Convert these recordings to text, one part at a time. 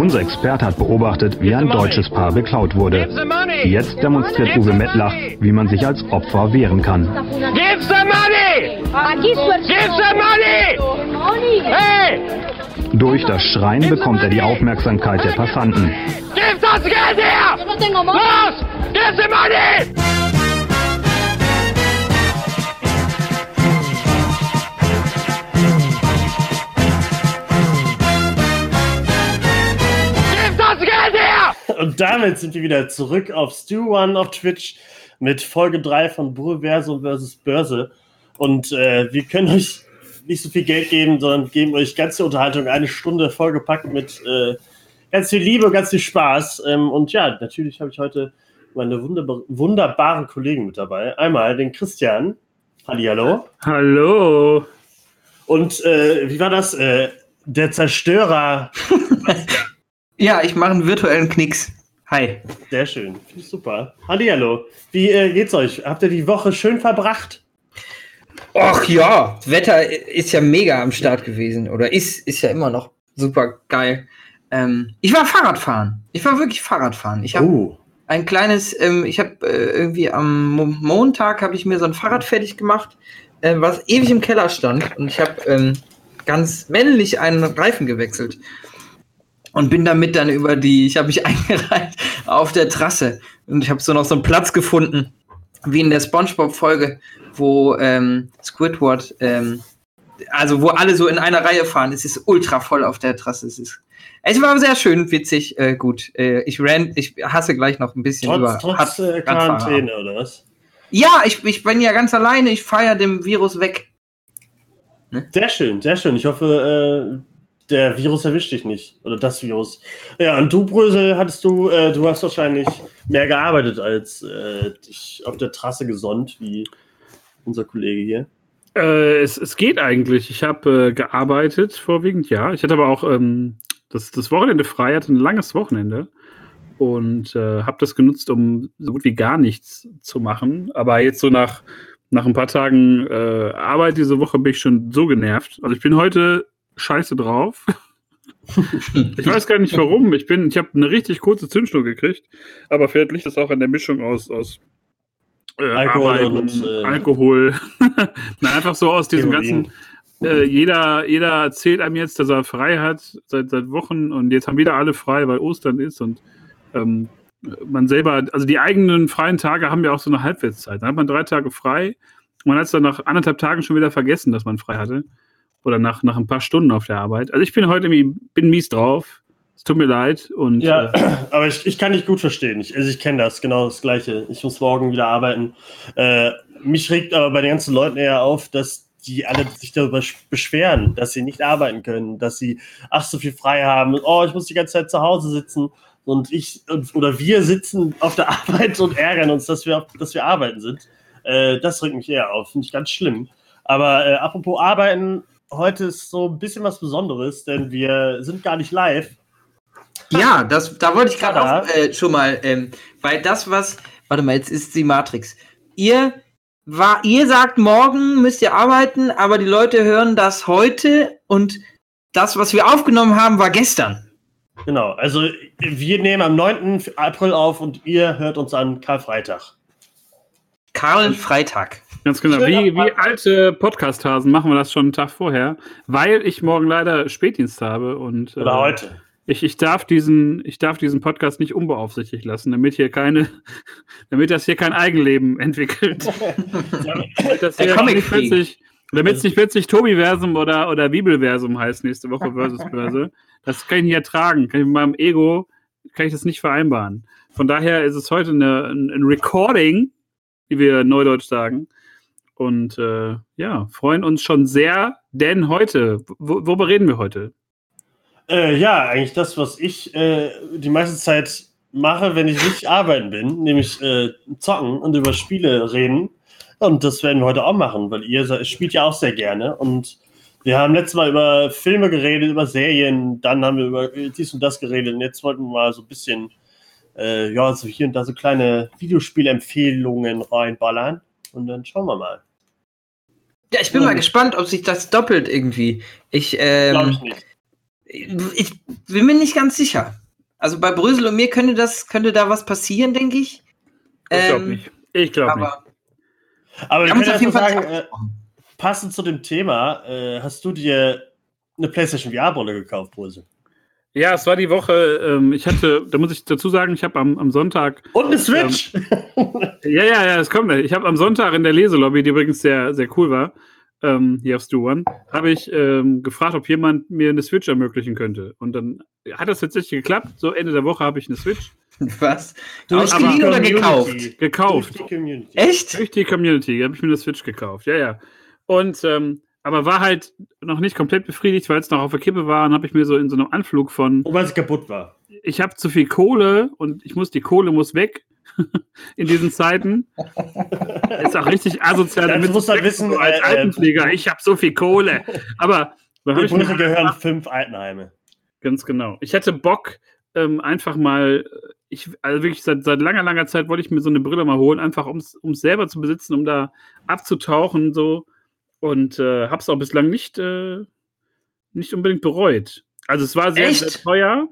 Unser Experte hat beobachtet, wie ein deutsches Paar beklaut wurde. Jetzt demonstriert Uwe Mettlach, wie man sich als Opfer wehren kann. Give the money! Give the money! Hey! Durch das Schreien bekommt er die Aufmerksamkeit der Passanten. Gib das Geld her! Los! Give the money! Und damit sind wir wieder zurück auf Stu One auf Twitch mit Folge 3 von Burversum vs. Börse. Und äh, wir können euch nicht so viel Geld geben, sondern geben euch ganz viel Unterhaltung, eine Stunde vollgepackt mit äh, ganz viel Liebe, ganz viel Spaß. Ähm, und ja, natürlich habe ich heute meine wunderbar wunderbaren Kollegen mit dabei. Einmal den Christian. Hallihallo. Hallo. Und äh, wie war das? Äh, der Zerstörer. Ja, ich mache einen virtuellen Knicks. Hi. Sehr schön. Finde ich super. Hallihallo. Wie äh, geht's euch? Habt ihr die Woche schön verbracht? Och ja, das Wetter ist ja mega am Start gewesen. Oder ist, ist ja immer noch super geil. Ähm, ich war Fahrradfahren. Ich war wirklich Fahrradfahren. Ich habe Oh. ein kleines, ähm, ich habe äh, irgendwie am Mo Montag habe ich mir so ein Fahrrad fertig gemacht, äh, was ewig im Keller stand. Und ich habe ähm, ganz männlich einen Reifen gewechselt. Und bin damit dann über die, ich habe mich eingereiht auf der Trasse. Und ich habe so noch so einen Platz gefunden, wie in der Spongebob-Folge, wo ähm, Squidward, ähm, also wo alle so in einer Reihe fahren. Es ist ultra voll auf der Trasse. Es ist, es war sehr schön, witzig, äh, gut. Äh, ich ran, ich hasse gleich noch ein bisschen über Trotz, trotz Rad- äh. Quarantäne, oder was? Ja, ich, ich bin ja ganz alleine. Ich feiere dem Virus weg. Sehr schön, sehr schön. Ich hoffe, äh, der Virus erwischt dich nicht. Oder das Virus. Ja, und du, Brösel, hattest du, äh, du hast wahrscheinlich mehr gearbeitet als äh, dich auf der Trasse gesonnt, wie unser Kollege hier. Äh, es, es geht eigentlich. Ich habe äh, gearbeitet, vorwiegend, ja. Ich hatte aber auch ähm, das, das Wochenende frei, hatte ein langes Wochenende und äh, habe das genutzt, um so gut wie gar nichts zu machen. Aber jetzt so nach, nach ein paar Tagen äh, Arbeit diese Woche bin ich schon so genervt. Also ich bin heute scheiße drauf. Ich weiß gar nicht warum. Ich bin, ich habe eine richtig kurze Zündschnur gekriegt, aber vielleicht liegt das auch an der Mischung aus, aus äh, Alkohol Arbeiten, und, äh, Alkohol. Nein, einfach so aus diesem Heroin. ganzen. Äh, jeder, jeder erzählt einem jetzt, dass er frei hat seit, seit Wochen und jetzt haben wieder alle frei, weil Ostern ist und ähm, man selber, also die eigenen freien Tage haben ja auch so eine Halbwertszeit. Dann hat man drei Tage frei und man hat es dann nach anderthalb Tagen schon wieder vergessen, dass man frei hatte. Oder nach, nach ein paar Stunden auf der Arbeit. Also ich bin heute irgendwie, bin mies drauf. Es tut mir leid. Und Ja, äh, aber ich, ich kann dich gut verstehen. Ich, also ich kenne das, genau das Gleiche. Ich muss morgen wieder arbeiten. Äh, mich regt aber bei den ganzen Leuten eher auf, dass die alle sich darüber sch- beschweren, dass sie nicht arbeiten können, dass sie ach so viel frei haben. Oh, ich muss die ganze Zeit zu Hause sitzen und ich und, oder wir sitzen auf der Arbeit und ärgern uns, dass wir dass wir arbeiten sind. Äh, das regt mich eher auf, finde ich ganz schlimm. Aber äh, apropos arbeiten, heute ist so ein bisschen was Besonderes, denn wir sind gar nicht live. Ja, das, da wollte ich gerade auch äh, schon mal, ähm, weil das, was, warte mal, jetzt ist die Matrix. Ihr, war, ihr sagt, morgen müsst ihr arbeiten, aber die Leute hören das heute und das, was wir aufgenommen haben, war gestern. Genau, also wir nehmen am 9. April auf und ihr hört uns an Karfreitag. Karl Freitag. ganz genau. Wie, wie alte Podcast-Hasen machen wir das schon einen Tag vorher, weil ich morgen leider Spätdienst habe und Oder äh, heute. Ich, ich, darf diesen, ich darf diesen Podcast nicht unbeaufsichtigt lassen, damit hier keine, damit das hier kein Eigenleben entwickelt. damit es nicht plötzlich Tobiversum oder, oder Bibelversum heißt nächste Woche versus Börse. Das kann ich nicht ertragen. Kann ich mit meinem Ego kann ich das nicht vereinbaren. Von daher ist es heute eine, ein, ein Recording, wie wir neudeutsch sagen. Und äh, ja, freuen uns schon sehr, denn heute, wo, worüber reden wir heute? Äh, ja, eigentlich das, was ich äh, die meiste Zeit mache, wenn ich nicht arbeiten bin, nämlich äh, zocken und über Spiele reden. Und das werden wir heute auch machen, weil ihr spielt ja auch sehr gerne. Und wir haben letztes Mal über Filme geredet, über Serien, dann haben wir über dies und das geredet. Und jetzt wollten wir mal so ein bisschen, äh, ja, so hier und da so kleine Videospielempfehlungen reinballern. Und dann schauen wir mal. Ja, ich bin mal gespannt, ob sich das doppelt irgendwie. Ich, ähm, Glaube ich nicht. ich bin mir nicht ganz sicher. Also bei Brösel und mir könnte das, könnte da was passieren, denke ich. Ich glaube Ähm, nicht. Ich glaube nicht. Aber wir uns können auf jeden Fall sagen, äh, passend zu dem Thema, äh, hast du dir eine PlayStation VR-Brille gekauft, Brösel? Ja, es war die Woche, ähm, ich hatte, da muss ich dazu sagen, ich habe am, am Sonntag, Und eine Switch! ja, ja, ja, es kommt, ich habe am Sonntag in der Leselobby, die übrigens sehr, sehr cool war, ähm, hier auf Stu One, habe ich ähm, gefragt, ob jemand mir eine Switch ermöglichen könnte. Und dann hat das tatsächlich geklappt. So Ende der Woche habe ich eine Switch was? Durch Ausgeliehen die oder Community. gekauft? gekauft. Durch die Community. Echt? Durch die Community habe ich mir eine Switch gekauft, ja, ja. Und, ähm, aber war halt noch nicht komplett befriedigt, weil es noch auf der Kippe war. Und habe ich mir so in so einem Anflug von, Und weil sie kaputt war. ich habe zu viel Kohle und ich muss, die Kohle muss weg in diesen Zeiten. ist auch richtig asozial. Dazu damit muss man wissen, so als äh, Altenpfleger, ich habe so viel Kohle. Aber ich mir Brösel gehören fünf Altenheime. Ganz genau. Ich hätte Bock, ähm, einfach mal, ich, also wirklich seit, seit langer, langer Zeit wollte ich mir so eine Brille mal holen, einfach um es selber zu besitzen, um da abzutauchen so. Und äh, habe es auch bislang nicht, äh, nicht unbedingt bereut. Also es war sehr, sehr teuer,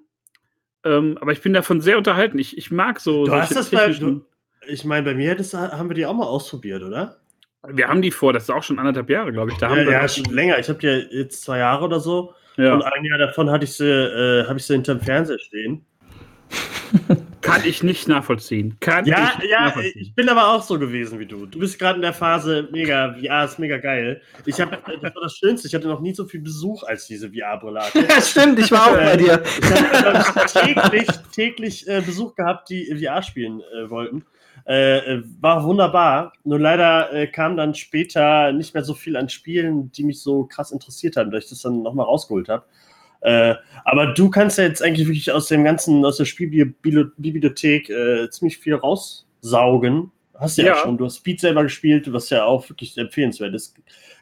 ähm, aber ich bin davon sehr unterhalten. Ich, ich mag so. Du hast das bei, du, ich meine, bei mir das, haben wir die auch mal ausprobiert, oder? Wir haben die vor, das ist auch schon anderthalb Jahre, glaube ich. Da haben Ja, wir ja, schon länger. Ich habe die jetzt zwei Jahre oder so. Und ja. ein Jahr davon hatte ich sie, äh, habe ich sie hinterm Fernseher stehen. Kann ich nicht nachvollziehen. Kann Ja, ich nicht ja, nachvollziehen. ich bin aber auch so gewesen wie du. Du bist gerade in der Phase mega, VR ist mega geil. Ich habe, das war das Schönste, ich hatte noch nie so viel Besuch als diese VR-Brille. Ja, stimmt, ich war auch bei dir. Ich habe täglich, täglich äh, Besuch gehabt, die VR spielen äh, wollten. Äh, äh, war wunderbar. Nur leider äh, kam dann später nicht mehr so viel an Spielen, die mich so krass interessiert haben, dass ich das dann nochmal rausgeholt habe. Äh, aber du kannst ja jetzt eigentlich wirklich aus dem ganzen, aus der Spielbibliothek äh, ziemlich viel raussaugen. Hast du ja, Ja. schon. Du hast Speed selber gespielt, was ja auch wirklich empfehlenswert ist.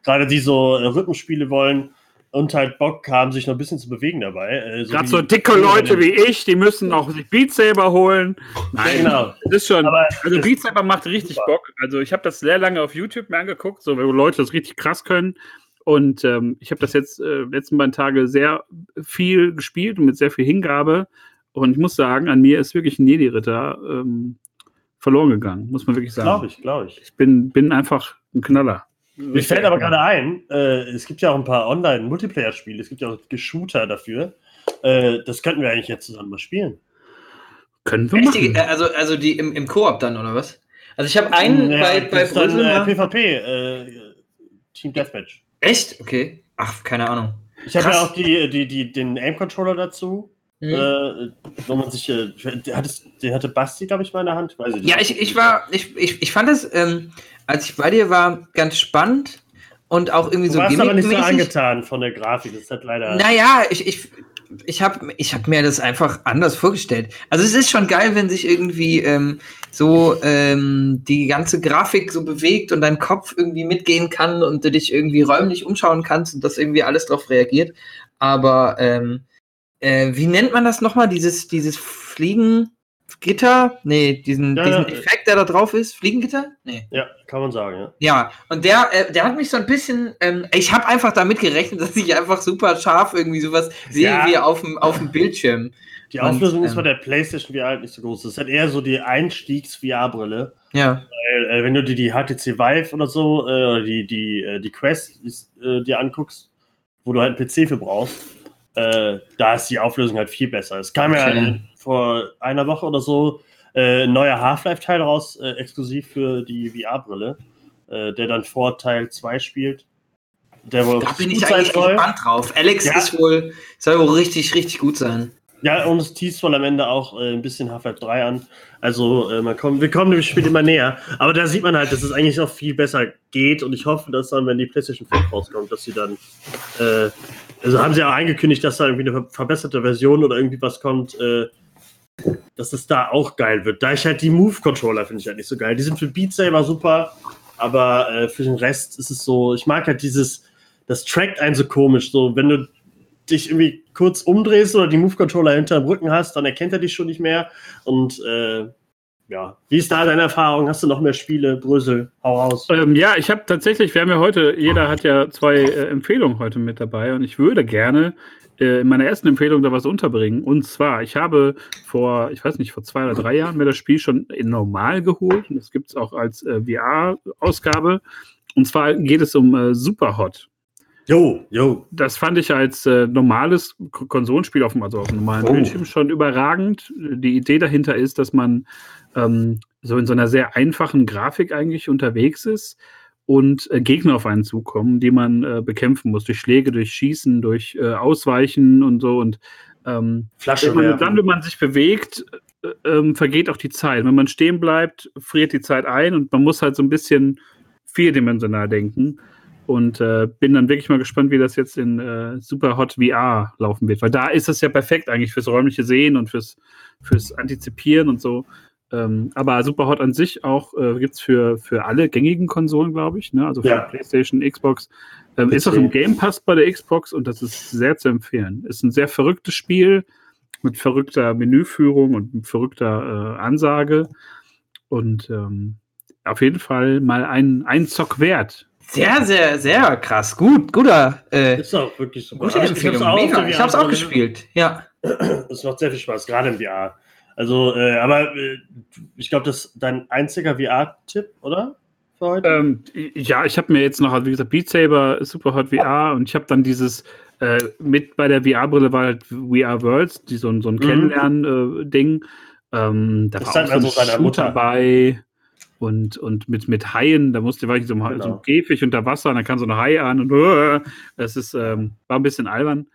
Gerade die so äh, Rhythmusspiele wollen und halt Bock haben, sich noch ein bisschen zu bewegen dabei. Äh, Gerade wie- so dicke Leute wie ich, die müssen auch sich Beat Saber holen. Nein, Genau. das ist schon. Aber Also Beat Saber macht richtig Bock. Also ich habe das sehr lange auf YouTube mir angeguckt, so wo Leute das richtig krass können. Und ähm, ich habe das jetzt äh, letzten beiden Tage sehr viel gespielt und mit sehr viel Hingabe. Und ich muss sagen, an mir ist wirklich ein Jedi-Ritter ähm, verloren gegangen, muss man wirklich sagen. Glaube ich, glaube ich. Ich bin, bin einfach ein Knaller. Mir fällt aber gerade ein, äh, es gibt ja auch ein paar Online-Multiplayer-Spiele, es gibt ja auch Shooter dafür. Äh, das könnten wir eigentlich jetzt zusammen mal spielen. Können wir Echt, die, machen. äh, also, also die im, im Koop dann, oder was? Also ich habe einen Ja, bei, das bei Brüssel äh, PvP, äh, Team Deathmatch. Echt? Okay. Ach, keine Ahnung. Ich habe ja auch die, die, die, den Aim-Controller dazu. Hm. Äh, wo man sich, äh, den hatte Basti, glaube ich, mal in der Hand. Ich. Ja, ich, ich war, ich, ich, ich fand es, ähm, als ich bei dir war, ganz spannend und auch irgendwie Du so warst aber nicht so angetan von der Grafik. Das hat leider. Naja, ich, ich, ich habe ich hab mir das einfach anders vorgestellt. Also es ist schon geil, wenn sich irgendwie ähm, so ähm, die ganze Grafik so bewegt und dein Kopf irgendwie mitgehen kann und du dich irgendwie räumlich umschauen kannst und das irgendwie alles drauf reagiert. Aber ähm, äh, wie nennt man das nochmal? Dieses, dieses Fliegengitter? Nee, diesen, Ja, diesen ja. Effekt, der da drauf ist. Fliegengitter? Nee. Ja, kann man sagen, ja. Ja, und der, äh, der hat mich so ein bisschen, ähm, ich habe einfach damit gerechnet, dass ich einfach super scharf irgendwie sowas sehe Ja. wie auf dem, auf dem Bildschirm. Die Und, Auflösung ist ähm, bei der PlayStation VR halt nicht so groß. Das ist halt eher so die Einstiegs-VR-Brille. Ja. Weil, äh, wenn du dir die HTC Vive oder so, äh, oder die, die, äh, die Quest ist, äh, dir anguckst, wo du halt einen PC für brauchst, äh, da ist die Auflösung halt viel besser. Es kam ja Okay. äh, vor einer Woche oder so äh, ein neuer Half-Life-Teil raus, äh, exklusiv für die VR-Brille, äh, der dann vor Teil 2 spielt. Der wohl Da bin ich eigentlich gespannt drauf. Alex Ja. ist wohl, soll wohl richtig, richtig gut sein. Ja, und es teast wohl am Ende auch äh, ein bisschen Half-Life 3 an. Also äh, man kommt, wir kommen dem Spiel immer näher. Aber da sieht man halt, dass es eigentlich noch viel besser geht. Und ich hoffe, dass dann, wenn die PlayStation 5 rauskommt, dass sie dann. Äh, also haben sie auch angekündigt, dass da irgendwie eine ver- verbesserte Version oder irgendwie was kommt, äh, dass es da auch geil wird. Da ich halt die Move-Controller finde ich halt nicht so geil. Die sind für Beat Saber super, aber äh, für den Rest ist es so, ich mag halt dieses, das trackt einen so komisch. So, wenn du dich irgendwie kurz umdrehst oder die Move-Controller hinterm Rücken hast, dann erkennt er dich schon nicht mehr. Und äh, ja, wie ist da deine Erfahrung? Hast du noch mehr Spiele? Brüssel, hau raus. Ähm, ja, ich habe tatsächlich, wir haben ja heute, jeder hat ja zwei äh, Empfehlungen heute mit dabei und ich würde gerne in meiner ersten Empfehlung da was unterbringen. Und zwar, ich habe vor, ich weiß nicht, vor zwei oder drei Jahren mir das Spiel schon in normal geholt und das gibt es auch als äh, VR-Ausgabe. Und zwar geht es um äh, Superhot. Jo, jo. Das fand ich als äh, normales K Konsolenspiel auf dem, also auf dem normalen Oh. Bildschirm schon überragend. Die Idee dahinter ist, dass man ähm, so in so einer sehr einfachen Grafik eigentlich unterwegs ist und äh, Gegner auf einen zukommen, die man äh, bekämpfen muss, durch Schläge, durch Schießen, durch äh, Ausweichen und so. Und ähm, Flasche wenn man, dann, wenn man sich bewegt, äh, ähm, vergeht auch die Zeit. Wenn man stehen bleibt, friert die Zeit ein und man muss halt so ein bisschen vierdimensional denken. Und äh, bin dann wirklich mal gespannt, wie das jetzt in äh, Super Hot VR laufen wird. Weil da ist es ja perfekt eigentlich fürs räumliche Sehen und fürs, fürs Antizipieren und so. Ähm, aber Super Hot an sich auch äh, gibt es für, für alle gängigen Konsolen, glaube ich. Ne? Also für Ja. PlayStation, Xbox. Ähm, ist auch im Game Pass bei der Xbox und das ist sehr zu empfehlen. Ist ein sehr verrücktes Spiel mit verrückter Menüführung und mit verrückter äh, Ansage. Und ähm, auf jeden Fall mal ein, ein Zock wert. Sehr, sehr, sehr krass. Gut, guter, äh, Ist auch wirklich super. gute Ich hab's Empfehlung. auch Ich hab's auch VR-Brille. gespielt. Ja. Es macht sehr viel Spaß, gerade im VR. Also, äh, aber äh, ich glaube, das ist dein einziger VR-Tipp, oder? Für heute? Ähm, ja, ich habe mir jetzt noch, also wie gesagt, Beat Saber, Super Hot VR und ich habe dann dieses äh, mit bei der VR-Brille war halt VR Worlds, die so, ein- so ein Mhm. Kennenlernen-Ding. ähm, da Das war auch man so so ein seiner Shoot Mutter. dabei und, und mit, mit Haien, da musste war ich so, im, so Genau. einem Käfig unter Wasser und dann kam so eine Hai an und äh, das ist, ähm, war ein bisschen albern.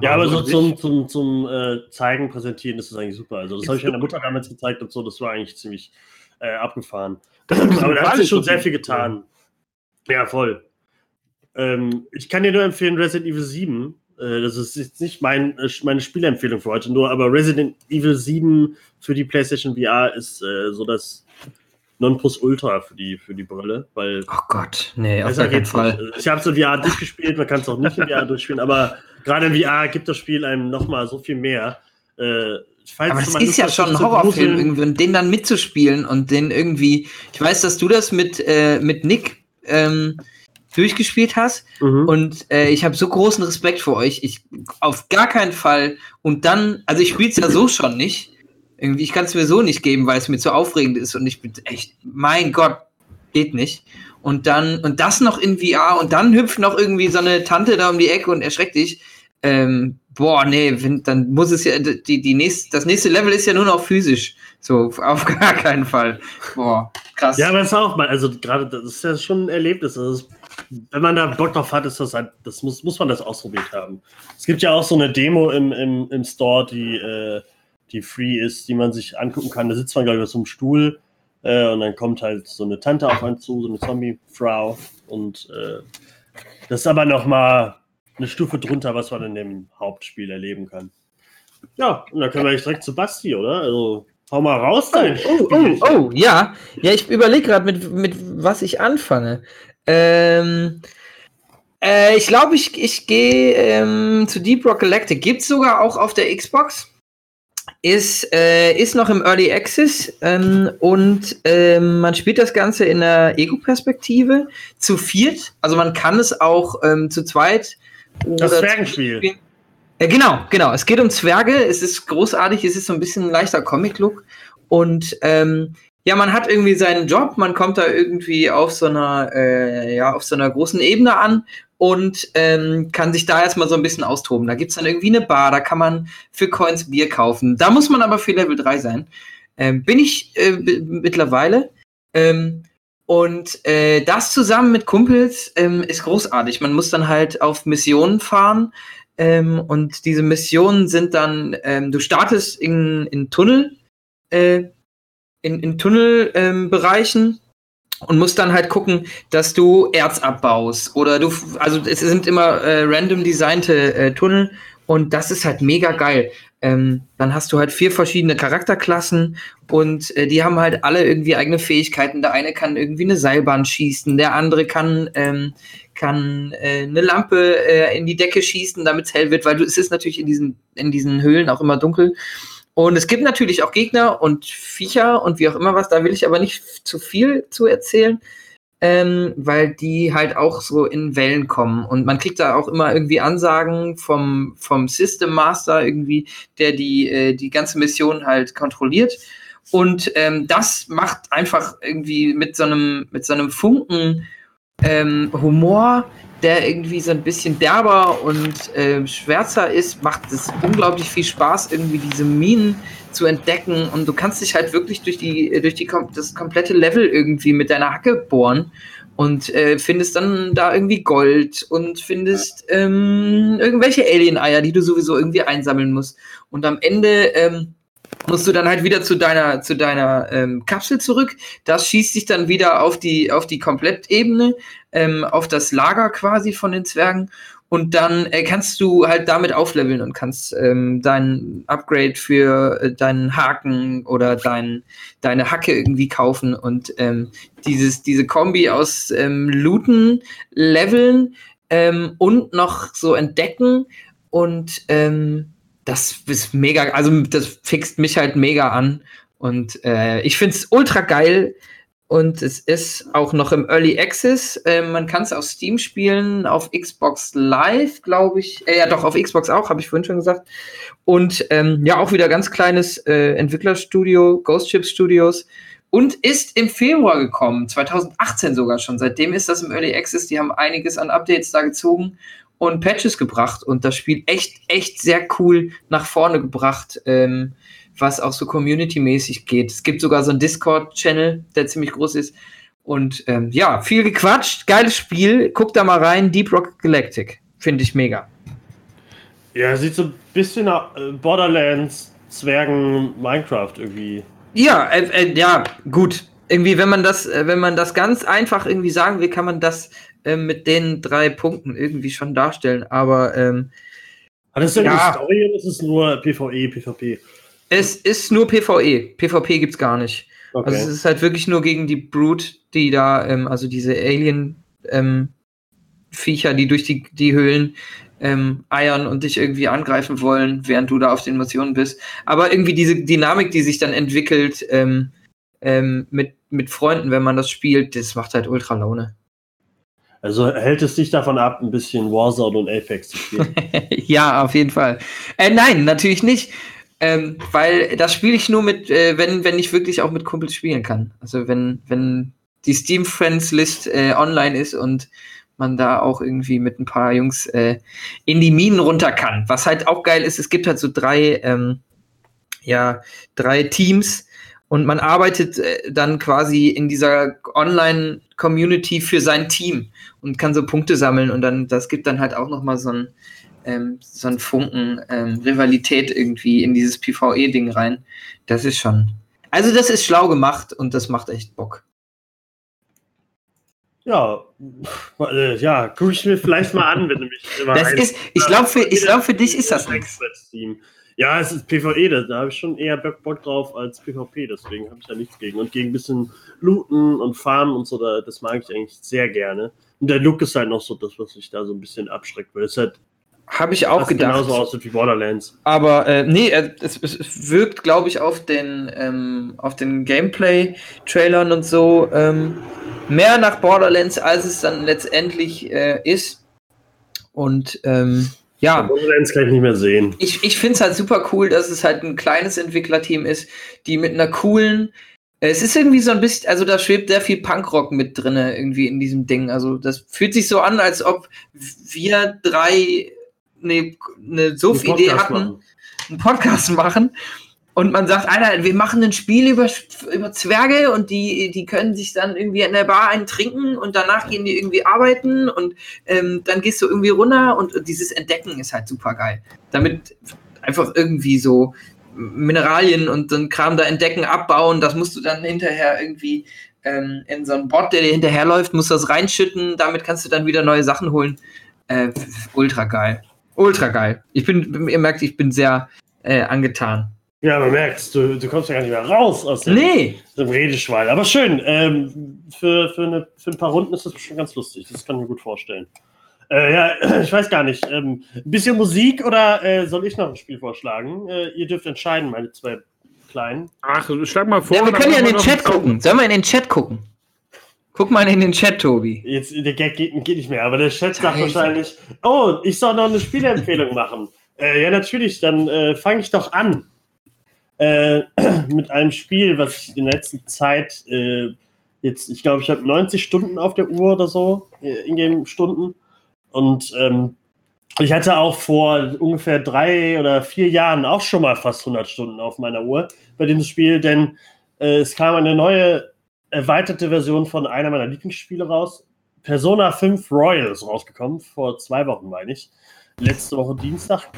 Ja, aber so zum, zum, zum äh, Zeigen, Präsentieren ist das eigentlich super. Also, das habe ich meiner Mutter damals gezeigt und so, das war eigentlich ziemlich äh, abgefahren. aber da hat sich schon sehr viel getan. Ja, voll. Ähm, ich kann dir nur empfehlen, Resident Evil 7. Äh, das ist jetzt nicht mein, äh, meine Spielempfehlung für heute, nur, aber Resident Evil 7 für die PlayStation VR ist äh, so das Nonplusultra für die, für die Brille, weil Oh Gott, nee, auf gar keinen Fall. nicht. Ich habe es in VR durchgespielt, man kann es auch nicht in VR durchspielen, aber gerade in VR gibt das Spiel einem nochmal so viel mehr. Äh, Aber das mal ist ja schon ein Horrorfilm irgendwie und den dann mitzuspielen und den irgendwie. Ich weiß, dass du das mit, äh, mit Nick ähm, durchgespielt hast Mhm. und äh, ich habe so großen Respekt vor euch. Ich auf gar keinen Fall. Und dann, also ich spiele es ja so schon nicht. Irgendwie, ich kann es mir so nicht geben, weil es mir zu aufregend ist und ich bin echt, mein Gott, geht nicht. Und dann, und das noch in VR und dann hüpft noch irgendwie so eine Tante da um die Ecke und erschreckt dich. Ähm, boah, nee, wenn, dann muss es ja, die, die nächste, das nächste Level ist ja nur noch physisch. So, auf gar keinen Fall. Boah, krass. Ja, aber das ist auch mal, also gerade das ist ja schon ein Erlebnis. Ist, wenn man da Bock drauf hat, ist das halt, das muss, muss man das ausprobiert haben. Es gibt ja auch so eine Demo im, im, im Store, die, äh, die free ist, die man sich angucken kann. Da sitzt man, glaube ich, auf so einem Stuhl äh, und dann kommt halt so eine Tante auf einen zu, so eine Zombie-Frau. Und äh, das ist aber nochmal eine Stufe drunter, was man in dem Hauptspiel erleben kann. Ja, und dann können wir jetzt direkt zu Basti, oder? Also, hau mal raus, dein Oh, oh, Spielchen. oh, ja. Ja, ich überlege gerade, mit, mit was ich anfange. Ähm, äh, ich glaube, ich, ich gehe ähm, zu Deep Rock Galactic. Gibt es sogar auch auf der Xbox. Ist, äh, ist noch im Early Access ähm, und ähm, man spielt das Ganze in der Ego-Perspektive zu viert. Also man kann es auch ähm, zu zweit. Das Zwergenspiel. ja, genau, genau. Es geht um Zwerge. Es ist großartig. Es ist so ein bisschen ein leichter Comic-Look. Und ähm, ja, man hat irgendwie seinen Job. Man kommt da irgendwie auf so einer, äh, ja, auf so einer großen Ebene an und ähm, kann sich da erstmal so ein bisschen austoben. Da gibt's dann irgendwie eine Bar. Da kann man für Coins Bier kaufen. Da muss man aber für Level 3 sein. Ähm, bin ich äh, mittlerweile. Ähm, und äh, das zusammen mit Kumpels ähm, ist großartig. Man muss dann halt auf Missionen fahren. Ähm, und diese Missionen sind dann, ähm, du startest in, in Tunnel, äh, in, in Tunnelbereichen Bereichen und musst dann halt gucken, dass du Erz abbaust. Oder du, also es sind immer äh, random designte äh, Tunnel und das ist halt mega geil. Ähm, dann hast du halt vier verschiedene Charakterklassen und äh, die haben halt alle irgendwie eigene Fähigkeiten. Der eine kann irgendwie eine Seilbahn schießen, der andere kann, ähm, kann äh, eine Lampe äh, in die Decke schießen, damit es hell wird, weil du, es ist natürlich in diesen, in diesen Höhlen auch immer dunkel. Und es gibt natürlich auch Gegner und Viecher und wie auch immer was, da will ich aber nicht zu viel zu erzählen, ähm, weil die halt auch so in Wellen kommen. Und man kriegt da auch immer irgendwie Ansagen vom, vom System Master irgendwie, der die, äh, die ganze Mission halt kontrolliert. Und ähm, das macht einfach irgendwie mit so einem, mit so einem Funken ähm, Humor, der irgendwie so ein bisschen derber und äh, schwärzer ist, macht es unglaublich viel Spaß, irgendwie diese Minen zu entdecken. Und du kannst dich halt wirklich durch die, durch die das komplette Level irgendwie mit deiner Hacke bohren und äh, findest dann da irgendwie Gold und findest ähm, irgendwelche Alien-Eier, die du sowieso irgendwie einsammeln musst. Und am Ende ähm, musst du dann halt wieder zu deiner, zu deiner ähm, Kapsel zurück. Das schießt dich dann wieder auf die, auf die Komplettebene, ähm, auf das Lager quasi von den Zwergen. Und dann äh, kannst du halt damit aufleveln und kannst ähm, dein Upgrade für äh, deinen Haken oder dein, deine Hacke irgendwie kaufen. Und ähm, dieses, diese Kombi aus ähm, Looten, Leveln ähm, und noch so entdecken und ähm, das ist mega, also das fixt mich halt mega an. Und äh, ich finde es ultra geil. Und es ist auch noch im Early Access. Äh, man kann es auf Steam spielen, auf Xbox Live, glaube ich. Äh, ja, doch, auf Xbox auch, habe ich vorhin schon gesagt. Und ähm, ja, auch wieder ganz kleines äh, Entwicklerstudio, Ghost Ship Studios. Und ist im Februar gekommen, 2018 sogar schon. Seitdem ist das im Early Access. Die haben einiges an Updates da gezogen und Patches gebracht und das Spiel echt, echt sehr cool nach vorne gebracht, ähm, was auch so community-mäßig geht. Es gibt sogar so einen Discord-Channel, der ziemlich groß ist. Und ähm, ja, viel gequatscht, geiles Spiel. Guck da mal rein, Deep Rock Galactic. Finde ich mega. Ja, sieht so ein bisschen nach äh, Borderlands, Zwergen, Minecraft irgendwie. Ja, äh, äh, ja, gut. Irgendwie, wenn man das, äh, wenn man das ganz einfach irgendwie sagen will, kann man das äh, mit den drei Punkten irgendwie schon darstellen, aber ähm, hat es denn ja, eine Story oder ist es nur PvE, PvP? Es ist nur PvE. PvP gibt's gar nicht. Okay. Also es ist halt wirklich nur gegen die Brute, die da, ähm, also diese Alien ähm, Viecher, die durch die, die Höhlen ähm, eiern und dich irgendwie angreifen wollen, während du da auf den Missionen bist. Aber irgendwie diese Dynamik, die sich dann entwickelt ähm, ähm, mit, mit Freunden, wenn man das spielt, das macht halt ultra Laune. Also hält es dich davon ab, ein bisschen Warzone und Apex zu spielen? ja, auf jeden Fall. Äh, nein, natürlich nicht. Ähm, weil das spiele ich nur mit, äh, wenn, wenn ich wirklich auch mit Kumpels spielen kann. Also wenn, wenn die Steam Friends List äh, online ist und man da auch irgendwie mit ein paar Jungs äh, in die Minen runter kann. Was halt auch geil ist, es gibt halt so drei, ähm, ja, drei Teams, und man arbeitet äh, dann quasi in dieser Online-Community für sein Team und kann so Punkte sammeln und dann, das gibt dann halt auch nochmal so ein, ähm, so ein Funken ähm, Rivalität irgendwie in dieses PvE-Ding rein. Das ist schon. Also, das ist schlau gemacht und das macht echt Bock. Ja, äh, ja, gucke ich mir vielleicht mal an, wenn du mich immer Das ist, ich glaube, für, glaub, für dich ist das nichts. Ja, es ist PvE, da, da habe ich schon eher Bock drauf als PvP, deswegen habe ich da nichts gegen. Und gegen ein bisschen Looten und Farmen und so, da, das mag ich eigentlich sehr gerne. Und der Look ist halt noch so das, was mich da so ein bisschen abschreckt, weil es halt habe ich auch gedacht. Genauso aussieht wie Borderlands. Aber äh, nee, es, es wirkt, glaube ich, auf den, ähm, auf den Gameplay-Trailern und so ähm, mehr nach Borderlands, als es dann letztendlich äh, ist. Und ähm, ja. Borderlands kann ich nicht mehr sehen. Ich, ich finde es halt super cool, dass es halt ein kleines Entwicklerteam ist, die mit einer coolen. Es ist irgendwie so ein bisschen, also da schwebt sehr viel Punkrock mit drin, irgendwie in diesem Ding. Also das fühlt sich so an, als ob wir drei eine, eine Suff-Idee hatten, machen. einen Podcast machen und man sagt, Alter, wir machen ein Spiel über, über Zwerge und die, die können sich dann irgendwie in der Bar einen trinken und danach gehen die irgendwie arbeiten und ähm, dann gehst du irgendwie runter und dieses Entdecken ist halt super geil. Damit einfach irgendwie so Mineralien und dann Kram da entdecken, abbauen, das musst du dann hinterher irgendwie ähm, in so einen Bot, der dir hinterherläuft, musst das reinschütten, damit kannst du dann wieder neue Sachen holen. Äh, ultra geil. Ultra geil. Ich bin, ihr merkt, ich bin sehr äh, angetan. Ja, man merkt, du, du kommst ja gar nicht mehr raus aus dem, nee. dem Redeschwall. Aber schön, ähm, für, für, eine, für ein paar Runden ist das schon ganz lustig. Das kann ich mir gut vorstellen. Äh, ja, ich weiß gar nicht. Ähm, ein bisschen Musik oder äh, soll ich noch ein Spiel vorschlagen? Äh, ihr dürft entscheiden, meine zwei Kleinen. Ach, schlag mal vor. Ja, wir können ja in den Chat gucken. Sollen wir in den Chat gucken? Guck mal in den Chat, Tobi. Jetzt, der Gag geht, geht nicht mehr, aber der Chat sagt wahrscheinlich, oh, ich soll noch eine Spieleempfehlung machen. Äh, ja, natürlich, dann äh, fange ich doch an. Äh, mit einem Spiel, was ich in der letzten Zeit äh, jetzt, ich glaube, ich habe 90 Stunden auf der Uhr oder so, äh, Ingame-Stunden. Und ähm, ich hatte auch vor ungefähr drei oder vier Jahren auch schon mal fast 100 Stunden auf meiner Uhr bei diesem Spiel, denn äh, es kam eine neue erweiterte Version von einer meiner Lieblingsspiele raus. Persona 5 Royal ist rausgekommen, vor zwei Wochen, meine ich. Letzte Woche Dienstag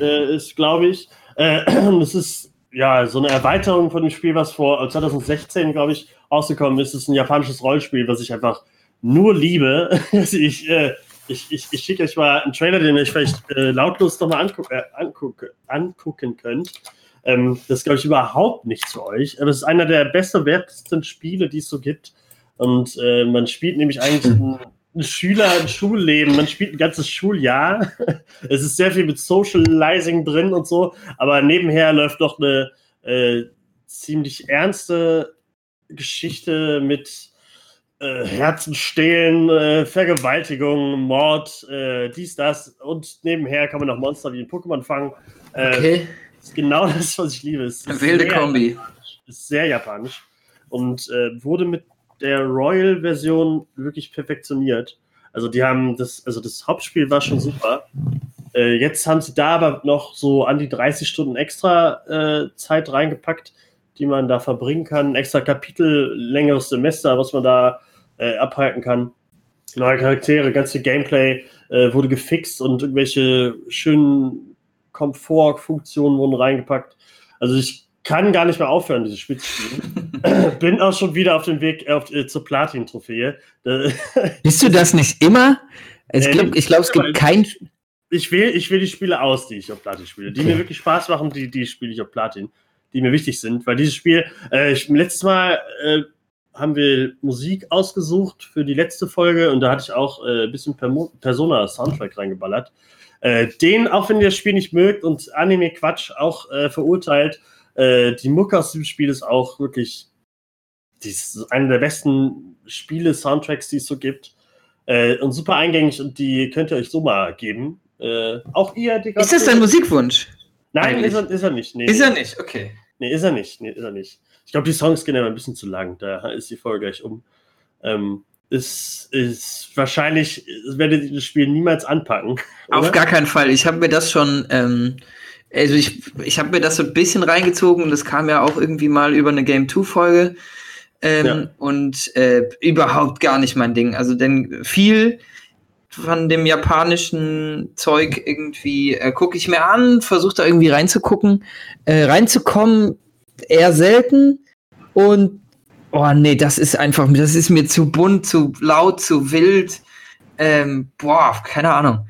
äh, ist, glaube ich. Äh, es ist ja so eine Erweiterung von dem Spiel, was vor 2016, glaube ich, rausgekommen ist. Es ist ein japanisches Rollenspiel, was ich einfach nur liebe. Also ich, äh, ich, ich, ich schicke euch mal einen Trailer, den ihr euch vielleicht äh, lautlos nochmal anguck, äh, anguck, angucken könnt. Ähm, das ist, glaube ich, überhaupt nichts für euch. Aber es ist einer der bestbewertesten Spiele, die es so gibt. Und äh, man spielt nämlich eigentlich ein Schüler, ein Schulleben. Man spielt ein ganzes Schuljahr. es ist sehr viel mit Socializing drin und so. Aber nebenher läuft noch eine äh, ziemlich ernste Geschichte mit äh, Herzenstehlen, äh, Vergewaltigung, Mord, äh, dies, das. Und nebenher kann man noch Monster wie ein Pokémon fangen. Äh, Okay. ist genau das, was ich liebe. Es ist Wilde sehr Kombi. japanisch. Ist sehr japanisch und äh, wurde mit der Royal-Version wirklich perfektioniert. Also die haben das, also das Hauptspiel war schon super. Äh, jetzt haben sie da aber noch so an die 30 Stunden extra äh, Zeit reingepackt, die man da verbringen kann. Extra Kapitel, längeres Semester, was man da äh, abhalten kann. Neue Charaktere, ganze Gameplay äh, wurde gefixt und irgendwelche schönen Komfortfunktionen wurden reingepackt. Also ich kann gar nicht mehr aufhören, dieses Spiel zu spielen. Bin auch schon wieder auf dem Weg auf, äh, zur Platin-Trophäe. Äh, Bist du das nicht immer? Ich Äh, glaube, ich glaub, es gibt kein. ich wähle ich wähl die Spiele aus, die ich auf Platin spiele. Die Okay. mir wirklich Spaß machen, die, die spiele ich auf Platin. Die mir wichtig sind. Weil dieses Spiel, äh, ich, letztes Mal äh, haben wir Musik ausgesucht für die letzte Folge und da hatte ich auch äh, ein bisschen Persona-Soundtrack reingeballert. Äh, den, auch wenn ihr das Spiel nicht mögt und Anime-Quatsch auch äh, verurteilt, äh, die Mucke aus dem Spiel ist auch wirklich die ist eine der besten Spiele-Soundtracks, die es so gibt. Äh, und super eingängig und die könnt ihr euch so mal geben. Äh, auch ihr, die Ist das dein Musikwunsch? Nein, ist er, ist er nicht. Nee, Ist er nicht, okay. Nee, ist er nicht. Nee, ist er nicht. Ich glaube, die Songs gehen aber ein bisschen zu lang. Da ist die Folge gleich um. Ähm, ist, ist wahrscheinlich, werdet ihr das Spiel niemals anpacken. Auf oder? gar keinen Fall. Ich habe mir das schon, ähm, also ich, ich habe mir das so ein bisschen reingezogen. Das kam ja auch irgendwie mal über eine Game 2 Folge. Ähm, Ja. Und äh, überhaupt gar nicht mein Ding. Also denn viel von dem japanischen Zeug irgendwie äh, gucke ich mir an, versuche da irgendwie reinzugucken, äh, reinzukommen, eher selten. Und oh nee, das ist einfach, das ist mir zu bunt, zu laut, zu wild. Ähm, boah, keine Ahnung.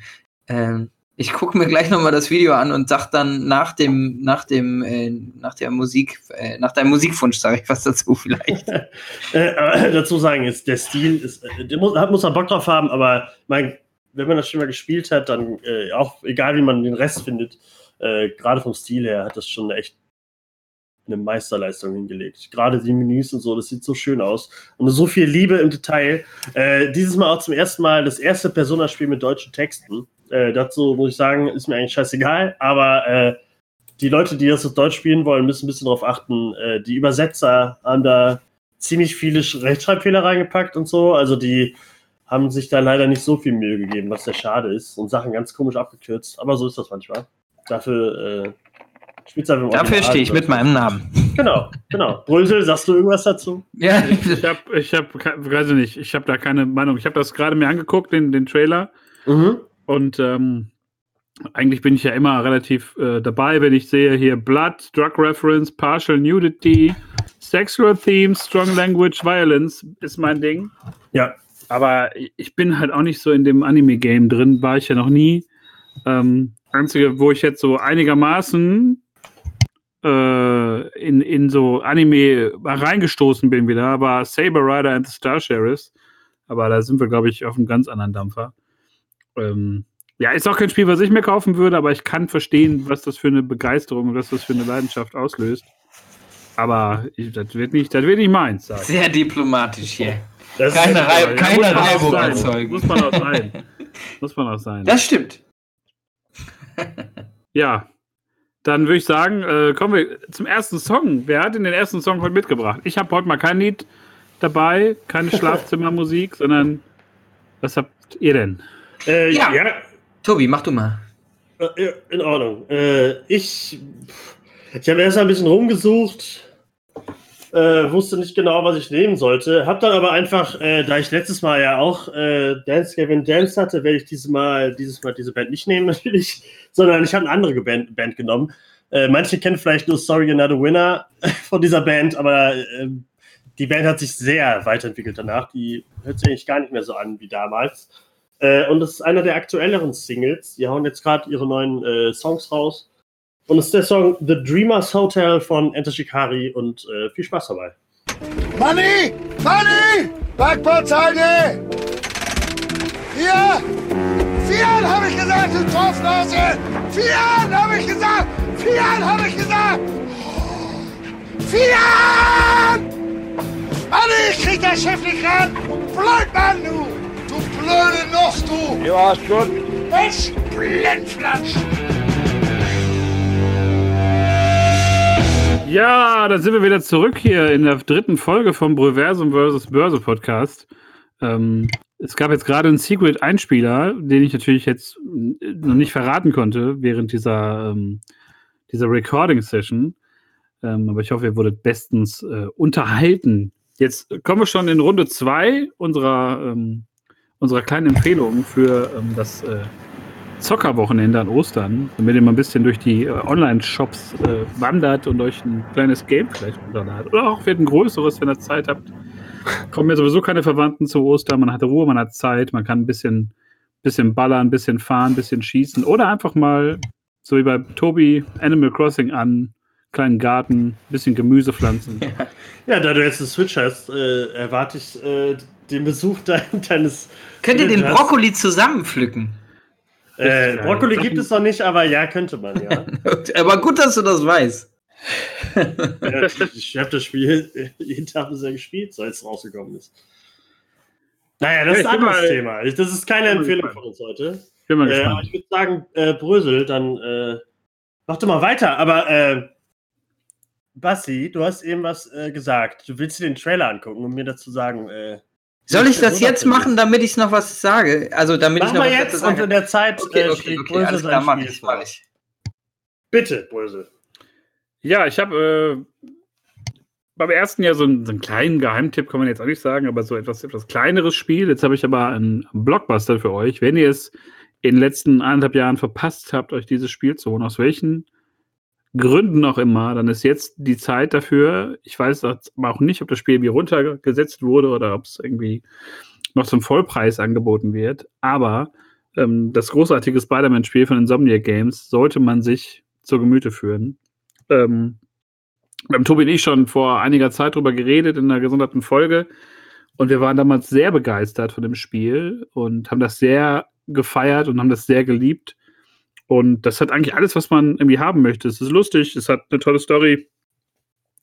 Ähm, ich gucke mir gleich nochmal das Video an und sag dann nach dem, nach dem, äh, nach der Musik, äh, nach deinem Musikwunsch sage ich was dazu vielleicht. Äh, aber dazu sagen, ist, der Stil ist, äh, der muss, hat- muss man Bock drauf haben, aber mein, wenn man das schon mal gespielt hat, dann äh, auch egal wie man den Rest findet, äh, gerade vom Stil her hat das schon echt eine Meisterleistung hingelegt. Gerade die Menüs und so, das sieht so schön aus. Und so viel Liebe im Detail. Äh, dieses Mal auch zum ersten Mal das erste Persona-Spiel mit deutschen Texten. Äh, dazu muss ich sagen, ist mir eigentlich scheißegal, aber äh, die Leute, die das auf Deutsch spielen wollen, müssen ein bisschen darauf achten. Äh, die Übersetzer haben da ziemlich viele Sch- Rechtschreibfehler reingepackt und so. Also die haben sich da leider nicht so viel Mühe gegeben, was sehr schade ist und Sachen ganz komisch abgekürzt. Aber so ist das manchmal. Dafür äh, spielt's einfach Dafür Original. stehe ich mit meinem Namen. Genau, genau. Brösel, sagst du irgendwas dazu? Ja, Ich habe, ich habe, weiß ich nicht, ich habe da keine Meinung. Ich habe das gerade mir angeguckt, den, den Trailer. Mhm. Und ähm, eigentlich bin ich ja immer relativ äh, dabei, wenn ich sehe hier Blood, Drug Reference, Partial Nudity, Sexual Themes, Strong Language, Violence ist mein Ding. Ja. Aber ich bin halt auch nicht so in dem Anime-Game drin, war ich ja noch nie. Ähm, einzige, wo ich jetzt so einigermaßen äh, in, in so Anime reingestoßen bin wieder, war Saber Rider and the Star Sheriffs. Aber da sind wir, glaube ich, auf einem ganz anderen Dampfer. Ähm, ja, ist auch kein Spiel, was ich mir kaufen würde, aber ich kann verstehen, was das für eine Begeisterung und was das für eine Leidenschaft auslöst. Aber ich, das, wird nicht, das wird nicht meins. Sagen. Sehr diplomatisch hier. Das Keine, keine muss man auch Reibung sein. erzeugen. Muss man auch sein. Muss man auch sein. Das stimmt. Ja, dann würde ich sagen, äh, kommen wir zum ersten Song. Wer hat denn den ersten Song heute mitgebracht? Ich habe heute mal kein Lied dabei, keine Schlafzimmermusik, sondern was habt ihr denn? Äh, Ja. ja. Tobi, mach du mal. Äh, in Ordnung. Äh, ich ich habe erst ein bisschen rumgesucht, äh, wusste nicht genau, was ich nehmen sollte. Hab dann aber einfach, da ich letztes Mal ja auch Dance Gavin Dance hatte, werde ich dieses Mal, dieses Mal diese Band nicht nehmen natürlich, sondern ich habe eine andere Band, Band genommen. Manche kennen vielleicht nur Sorry You're Not a Winner von dieser Band, aber äh, die Band hat sich sehr weiterentwickelt danach. Die hört sich eigentlich gar nicht mehr so an wie damals. Äh, und das ist einer der aktuelleren Singles. Die hauen jetzt gerade ihre neuen äh, Songs raus. Und es ist der Song The Dreamers Hotel von Enter Shikari und äh, viel Spaß dabei. Money! Money! Backbordseite! Vier! Vier habe ich gesagt, du Torfnase! Vier habe ich gesagt! Vier habe ich gesagt! Vier! Money, ich krieg das Schiff nicht ran! Blöd, Mann, du! Du blöde Nuss, du! Ja, ist gut. Mensch, Blindflatsch! Ja, dann sind wir wieder zurück hier in der dritten Folge vom Bröversum vs. Börse Podcast. Ähm, es gab jetzt gerade einen Secret-Einspieler, den ich natürlich jetzt noch nicht verraten konnte während dieser, ähm, dieser Recording-Session. Ähm, aber ich hoffe, ihr wurdet bestens äh, unterhalten. Jetzt kommen wir schon in Runde zwei unserer, ähm, unserer kleinen Empfehlungen für ähm, das äh, Zockerwochenende an Ostern, damit ihr mal ein bisschen durch die äh, Online-Shops äh, wandert und euch ein kleines Game vielleicht runterladet. Oder auch wird ein größeres, wenn ihr Zeit habt. Kommen ja sowieso keine Verwandten zu Ostern, man hat Ruhe, man hat Zeit, man kann ein bisschen, bisschen ballern, ein bisschen fahren, ein bisschen schießen oder einfach mal, so wie bei Tobi, Animal Crossing an, kleinen Garten, ein bisschen Gemüse pflanzen. Ja, da du jetzt eine Switch hast, äh, erwarte ich äh, den Besuch dein, deines. Könnt ihr den. Brokkoli zusammenpflücken? Äh, Brokkoli gibt es noch nicht, aber ja, könnte man, ja. Aber gut, dass du das weißt. ja ich habe das Spiel jeden Tag bisher gespielt, seit es rausgekommen ist. Naja, das Ja, ist ein anderes mal- Thema. Das ist keine Empfehlung von uns heute. Ich bin mal Äh, aber gespannt. ich würde sagen, äh, Brösel, dann äh, mach doch mal weiter. Aber äh, Basti, du hast eben was äh, gesagt. Du willst dir den Trailer angucken und mir dazu sagen. Soll ich das jetzt machen, damit ich noch was sage? Also, damit Mach ich noch mal was jetzt dazu und in sage? der Zeit Okay, äh, okay, okay, Brösel alles sein klar, ich, mach ich. Bitte, Brösel. Ja, ich habe äh, beim ersten Jahr so einen, so einen kleinen Geheimtipp, kann man jetzt auch nicht sagen, aber so etwas, etwas kleineres Spiel. Jetzt habe ich aber einen Blockbuster für euch. Wenn ihr es in den letzten anderthalb Jahren verpasst habt, euch dieses Spiel zu holen, aus welchen Gründen auch immer, dann ist jetzt die Zeit dafür. Ich weiß auch nicht, ob das Spiel irgendwie runtergesetzt wurde oder ob es irgendwie noch zum Vollpreis angeboten wird. Aber ähm, das großartige Spider-Man-Spiel von Insomniac Games sollte man sich zur Gemüte führen. Ähm, haben Tobi und ich schon vor einiger Zeit drüber geredet in einer gesonderten Folge. Und wir waren damals sehr begeistert von dem Spiel und haben das sehr gefeiert und haben das sehr geliebt. Und das hat eigentlich alles, was man irgendwie haben möchte. Es ist lustig, es hat eine tolle Story,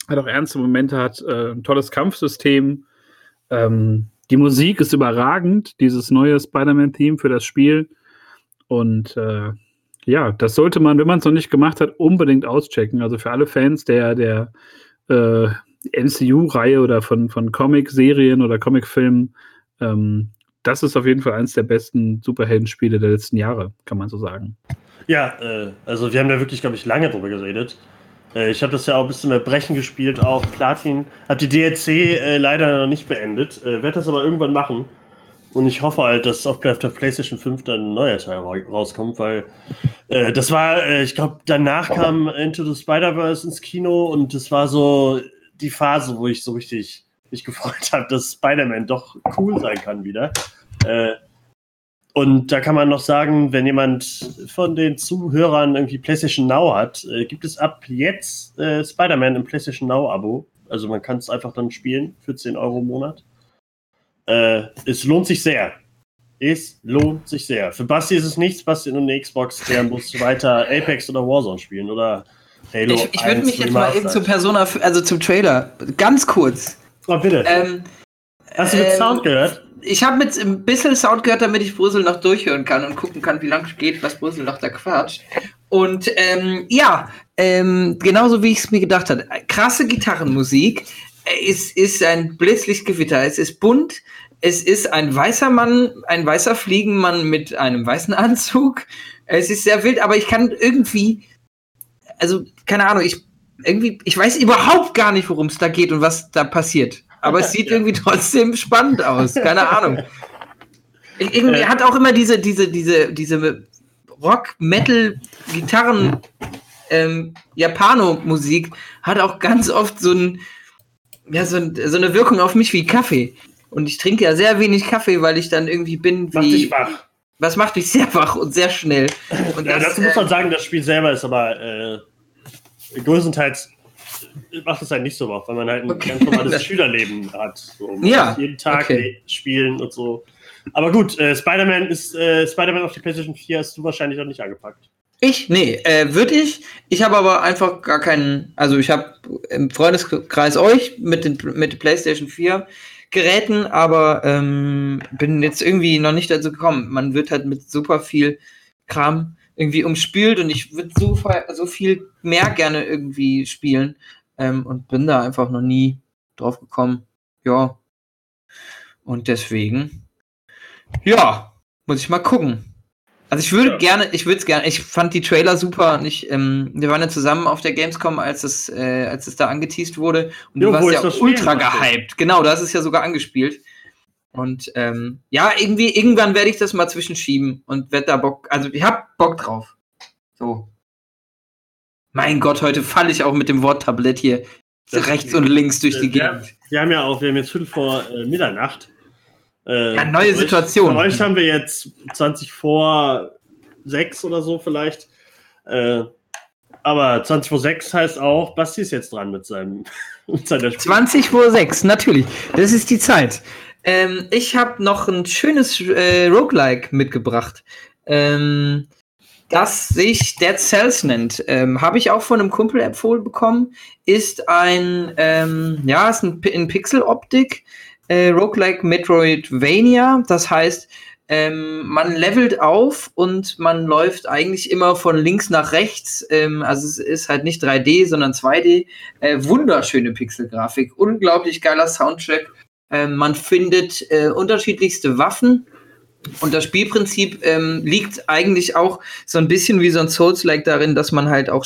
hat auch ernste Momente, hat äh, ein tolles Kampfsystem. Ähm, die Musik ist überragend, dieses neue Spider-Man-Theme für das Spiel. Und äh, ja, das sollte man, wenn man es noch nicht gemacht hat, unbedingt auschecken. Also für alle Fans der, der äh, MCU-Reihe oder von, von Comic-Serien oder Comic-Filmen, ähm, das ist auf jeden Fall eines der besten Superhelden-Spiele der letzten Jahre, kann man so sagen. Ja, äh, also wir haben da wirklich, glaube ich, lange drüber geredet. Äh, ich habe das ja auch ein bisschen mit Brechen gespielt, auch Platin. Hab die DLC äh, leider noch nicht beendet, äh, werde das aber irgendwann machen. Und ich hoffe halt, dass auf der PlayStation 5 dann ein neuer Teil ra- rauskommt, weil äh, das war, äh, ich glaube, danach kam Into the Spider-Verse ins Kino und das war so die Phase, wo ich so richtig mich gefreut habe, dass Spider-Man doch cool sein kann wieder. Äh, und da kann man noch sagen, wenn jemand von den Zuhörern irgendwie PlayStation Now hat, äh, gibt es ab jetzt äh, Spider-Man im PlayStation Now-Abo. Also man kann es einfach dann spielen für 10 Euro im Monat. Äh, es lohnt sich sehr. Es lohnt sich sehr. Für Basti ist es nichts, Basti in eine Xbox, der muss weiter Apex oder Warzone spielen oder Halo. Ich, ich würde mich jetzt mal eben zur Persona, also zum Trailer, ganz kurz. Oh, bitte. Ähm, Hast du mit ähm, Sound gehört? Ich habe mit ein bisschen Sound gehört, damit ich Brüssel noch durchhören kann und gucken kann, wie lang es geht, was Brüssel noch da quatscht. Und ähm, ja, ähm, genauso wie ich es mir gedacht habe. Krasse Gitarrenmusik. Es ist ein Blitzlichtgewitter. Es ist bunt. Es ist ein weißer Mann, ein weißer Fliegenmann mit einem weißen Anzug. Es ist sehr wild, aber ich kann irgendwie, also keine Ahnung, ich irgendwie, ich weiß überhaupt gar nicht, worum es da geht und was da passiert. Aber es sieht irgendwie trotzdem spannend aus. Keine Ahnung. Irgendwie hat auch immer diese, diese, diese, diese Rock, Metal, Gitarren, ähm, Japano-Musik hat auch ganz oft so, ein, ja, so, ein, so eine Wirkung auf mich wie Kaffee. Und ich trinke ja sehr wenig Kaffee, weil ich dann irgendwie bin wie. Macht dich wach. Was macht mich sehr wach und sehr schnell. Und ja, das, dazu muss man äh, sagen, das Spiel selber ist aber äh, größtenteils macht es halt nicht so wach, weil man halt ein okay. ganz normales Schülerleben hat. So, ja. Jeden Tag okay. spielen und so. Aber gut, äh, Spider-Man ist äh, Spider-Man auf die PlayStation 4 hast du wahrscheinlich noch nicht angepackt. Ich? Nee, äh, würde ich. Ich habe aber einfach gar keinen, also ich habe im Freundeskreis euch mit den mit PlayStation 4 Geräten, aber ähm, bin jetzt irgendwie noch nicht dazu gekommen. Man wird halt mit super viel Kram irgendwie umspült und ich würde so, so viel mehr gerne irgendwie spielen ähm, und bin da einfach noch nie drauf gekommen. Ja. Und deswegen, ja, muss ich mal gucken. Also ich würde ja. gerne, ich würde es gerne, ich fand die Trailer super und ich, ähm, wir waren ja zusammen auf der Gamescom, als es, äh, als es da angeteased wurde und jo, du warst ja ultra gehypt. Genau, da ist es ja sogar angespielt. Und ähm, ja, irgendwie, irgendwann werde ich das mal zwischenschieben und werde da Bock, also ich hab Bock drauf. So. Mein Gott, heute falle ich auch mit dem Worttablett hier das rechts und links durch die Gegend. Wir haben ja auch, wir haben jetzt Viertel vor äh, Mitternacht. Äh, ja, neue Situation. Bei euch haben wir jetzt 20 vor 6 oder so vielleicht. Äh, aber 20 vor 6 heißt auch, Basti ist jetzt dran mit seinem mit seiner Spiel 20 vor 6, natürlich. Das ist die Zeit. Ähm, ich habe noch ein schönes äh, Roguelike mitgebracht. Ähm, das sich Dead Cells nennt. Ähm, Habe ich auch von einem Kumpel empfohlen bekommen. Ist ein, ähm, ja, ist ein, in Pixel-Optik, äh, Roguelike Metroidvania. Das heißt, ähm, man levelt auf und man läuft eigentlich immer von links nach rechts. Ähm, also es ist halt nicht 3D, sondern 2D. Äh, wunderschöne Pixelgrafik, unglaublich geiler Soundtrack. Ähm, man findet äh, unterschiedlichste Waffen und das Spielprinzip ähm, liegt eigentlich auch so ein bisschen wie so ein Souls-like darin, dass man halt auch